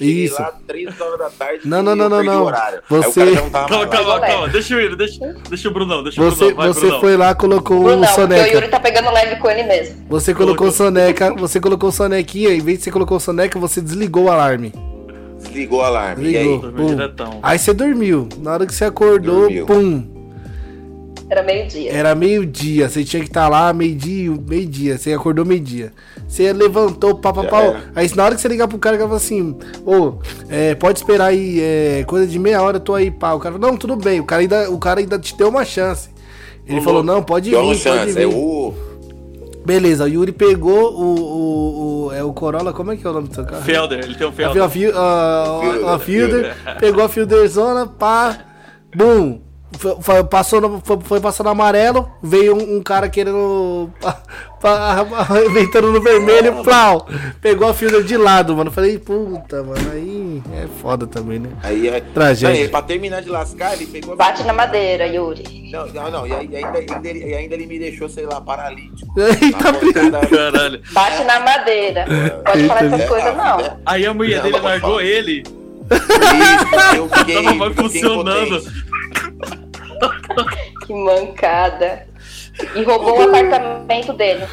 Isso. lá, 3 horas da tarde. Não, não, e não, eu não, não. Você- Calma, calma, calma. Deixa o Yuri, deixa, deixa o Brunão, deixa o Brunão. Vai, você foi lá, colocou o porque o soneca. Yuri tá pegando leve com ele mesmo. Você colocou o soneca, você colocou o sonequinha, em vez de você colocou o soneca, você desligou o alarme. Desligou o alarme. E Desligou. aí? Aí você dormiu. Na hora que você acordou, Dormiu. pum. Era meio-dia. Era meio-dia. Você tinha que estar lá meio-dia, meio-dia. Você acordou meio-dia. Você levantou, pá, pá, Já pá. era. Aí na hora que você ligar pro cara, o cara fala assim: Ô, é, pode esperar aí, é, coisa de meia hora eu tô aí, pá. O cara falou: Não, tudo bem. O cara ainda, o cara ainda te deu uma chance. Ele Ô, falou. Não, pode vir, Deu uma pode chance. vir. É o. Beleza, o Yuri pegou o, o, o- É o Corolla, como é que é o nome do seu carro? Felder, ele tem um A, Felder. a, a, Fielder, a Fielder, pegou a Fielderzona, pá, bum. Foi, foi- passou no, foi, foi passando amarelo, veio um, um cara querendo. <laughs> Inventando no vermelho, plau. Pegou a Fielder de lado, mano. Falei, puta, mano, aí é foda também, né? Aí é. Tragédia. E pra terminar de lascar, ele pegou. a Bate na madeira, Yuri. Não, não, não. E, aí- ainda, ainda ele, ainda ele me deixou, sei lá, paralítico. <laughs> Eita, Na pontada- Caralho. Bate na madeira. Pode falar essas É, coisas, a não. Aí a mulher Não, dele largou ele. Isso, eu fiquei, Tava funcionando. impotente. <laughs> Que mancada. E roubou o apartamento dele.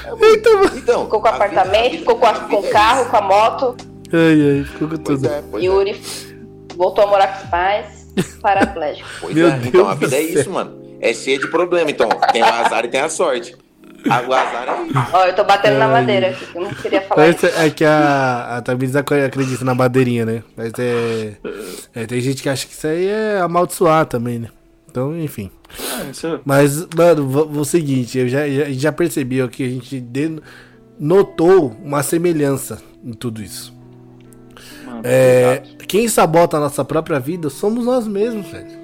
Então, Ficou com o vida- apartamento, vida- ficou com, a- a com o é carro, isso. com a moto. Ai, ai, ficou com Pois tudo. é, pois é. Yuri voltou a morar com os pais, paraplégico. Pois Meu é, Deus então a vida é isso, mano. É cheio de problema. Então, tem o azar e tem a sorte. O azar é isso. Ó, eu tô batendo na Ai. madeira aqui, eu não queria falar isso. é que a, a Tamires ac- acredita na madeirinha, né? Mas é, é, Tem gente que acha que isso aí é amaldiçoar também, né? Então, enfim. Isso é- Mas, mano, o seguinte, eu já, já, já percebi que a gente de- notou uma semelhança em tudo isso. mano, É, quem sabota a nossa própria vida somos nós mesmos, velho.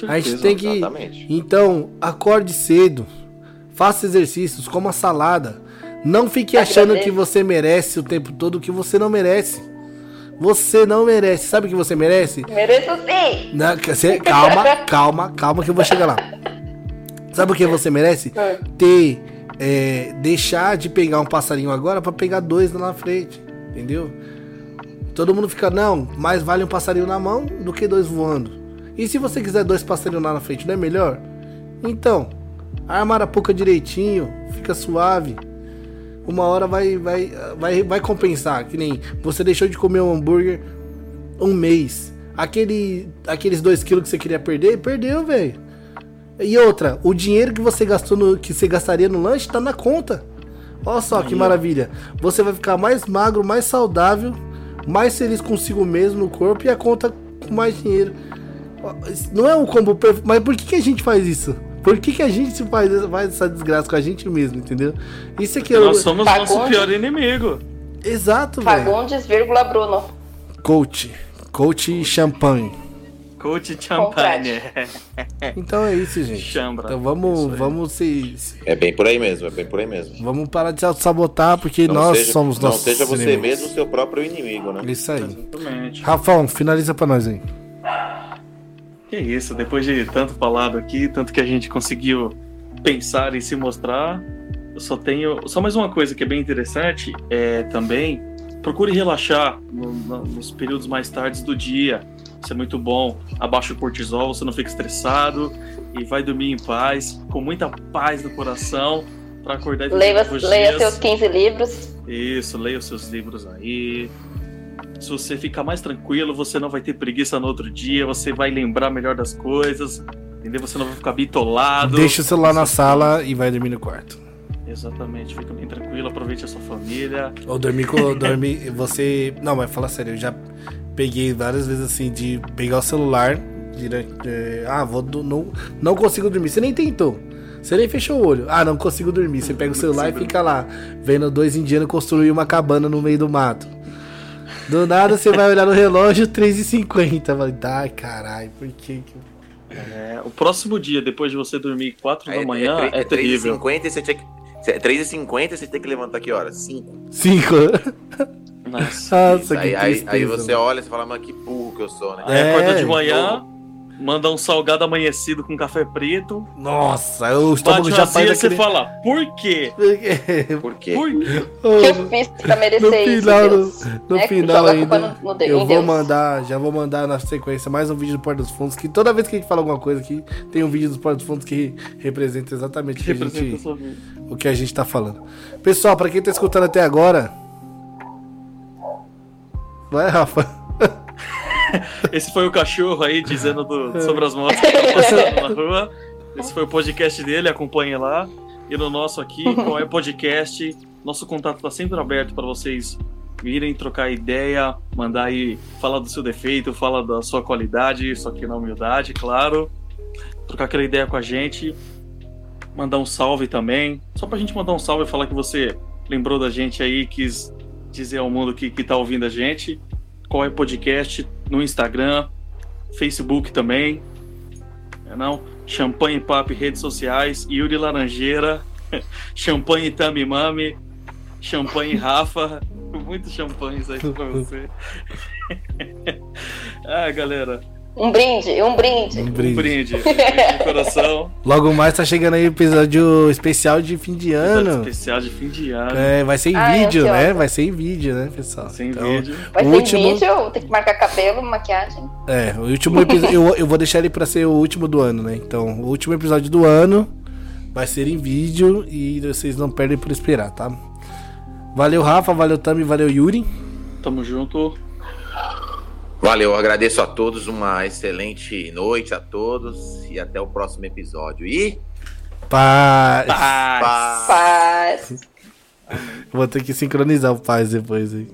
com A gente certeza. tem que. exatamente. Então, acorde cedo. Faça exercícios, coma salada. Não fique Agradeço. achando que você merece o tempo todo o que você não merece. Você não merece. Sabe o que você merece? Mereço sim! Não, você- calma, calma, calma que eu vou chegar lá. Sabe o que você merece? Hum. Ter. é, deixar de pegar um passarinho agora pra pegar dois lá na frente. Entendeu? Todo mundo fica, não, mais vale um passarinho na mão do que dois voando. E se você quiser dois passarinhos lá na frente, não é melhor? Então, arma a arapuca direitinho, fica suave. Uma hora vai, vai, vai, vai compensar. Que nem você deixou de comer um hambúrguer um mês. Aquele, aqueles dois quilos que você queria perder, perdeu, velho. E outra, o dinheiro que você gastou no, que você gastaria no lanche tá na conta. Olha só que Aí, ó. maravilha. Você vai ficar mais magro, mais saudável, mais feliz consigo mesmo no corpo e a conta com mais dinheiro. Não é um combo perfeito, mas por que, que a gente faz isso? Por que, que a gente faz, faz essa desgraça com a gente mesmo, entendeu? Isso aqui é Nós somos Fagundes. nosso pior inimigo. Exato, velho. Fagundes, vírgula, Bruno. Coach. Coach champanhe. Coach Champagne. <laughs> Então é isso, gente. Chambra. Então vamos, vamos se, se- É bem por aí mesmo, é bem por aí mesmo. vamos parar de se auto-sabotar, porque Não nós seja- somos Não nossos seja você inimigos. mesmo o seu próprio inimigo, né? Isso aí. Exatamente. Rafão, finaliza pra nós aí. Que isso, depois de tanto falado aqui, tanto que a gente conseguiu pensar e se mostrar, eu só tenho. Só mais uma coisa que é bem interessante é também procure relaxar no- no- nos períodos mais tardes do dia. Isso é muito bom. Abaixa o cortisol, você não fica estressado e vai dormir em paz, com muita paz no coração, para acordar e Leia, leia seus 15 livros. Isso, leia os seus livros aí. Se você ficar mais tranquilo, você não vai ter preguiça no outro dia, você vai lembrar melhor das coisas, entendeu? Você não vai ficar bitolado. Deixa o celular na sala e vai dormir no quarto. Exatamente, fica bem tranquilo, aproveite a sua família. Ou dormir com. <laughs> dormir, você. Não, mas fala sério, eu já peguei várias vezes assim de pegar o celular Durante, é, ah, vou, do- não, não consigo dormir. Você nem tentou. Você nem fechou o olho. Ah, não consigo dormir. Você pega o celular e fica lá, vendo dois indianos construir uma cabana no meio do mato. Do nada você vai olhar no relógio, 3h50. Vai, ai, caralho, por que que. É, o próximo dia, depois de você dormir 4 da É, manhã, é, é, é terrível. 3h50 e você tinha que. 3h50 você tem que levantar que horas? 5. 5. Nossa. Nossa, Aí, que aí, tristeza. aí você olha e fala, mas que burro que eu sou, né? Aí É, acorda de manhã, manda um salgado amanhecido com café preto. Nossa, estômago uma já faz cia, você aquele... fala, por quê? Por quê? Por quê? <laughs> O que eu fiz pra merecer No isso, final, Deus? No É, final ainda, no- no eu vou Deus. mandar, já vou mandar na sequência mais um vídeo do Porta dos Fundos, que toda vez que a gente fala alguma coisa aqui, tem um vídeo dos Porta dos Fundos que representa exatamente o que, a Representa gente, o que a gente tá falando. Pessoal, pra quem tá escutando até agora... Vai, Rafa. <laughs> <laughs> Esse foi o cachorro aí dizendo do- sobre as motos que estão <laughs> passando na rua. Esse foi o podcast dele, acompanhe lá. E no nosso aqui, <laughs> qual é podcast? Nosso contato está sempre aberto para vocês virem trocar ideia, mandar aí, falar do seu defeito, falar da sua qualidade, só que na humildade, claro. Trocar aquela ideia com a gente. Mandar um salve também. Só pra gente mandar um salve e falar que você lembrou da gente aí, quis dizer ao mundo que, que tá ouvindo a gente. É podcast no Instagram, Facebook também. É não? Champanhe Papo redes sociais, Yuri Laranjeira, <laughs> Champanhe Tami Mami, Champanhe Rafa, <laughs> muitos champanhes aí pra você. <laughs> ah, galera, Um brinde, um brinde. Um um brinde. brinde, um <laughs> brinde de coração. Logo mais tá chegando aí o episódio especial de fim de ano. Especial de fim de ano, É, vai ser em Ai, vídeo, ansiosa. né? Vai ser em vídeo, né, pessoal? sem Então, vídeo. Vai O ser último- vídeo, tem que marcar cabelo, maquiagem. É, o último episódio. <laughs> eu, eu vou deixar ele pra ser o último do ano, né? Então, o último episódio do ano vai ser em vídeo e vocês não perdem por esperar, tá? Valeu, Rafa, valeu, Tami, valeu, Yuri. Tamo junto. Valeu, eu agradeço a todos, uma excelente noite a todos e até o próximo episódio. E Paz. Paz. paz. Paz. Vou ter que sincronizar o paz depois aí.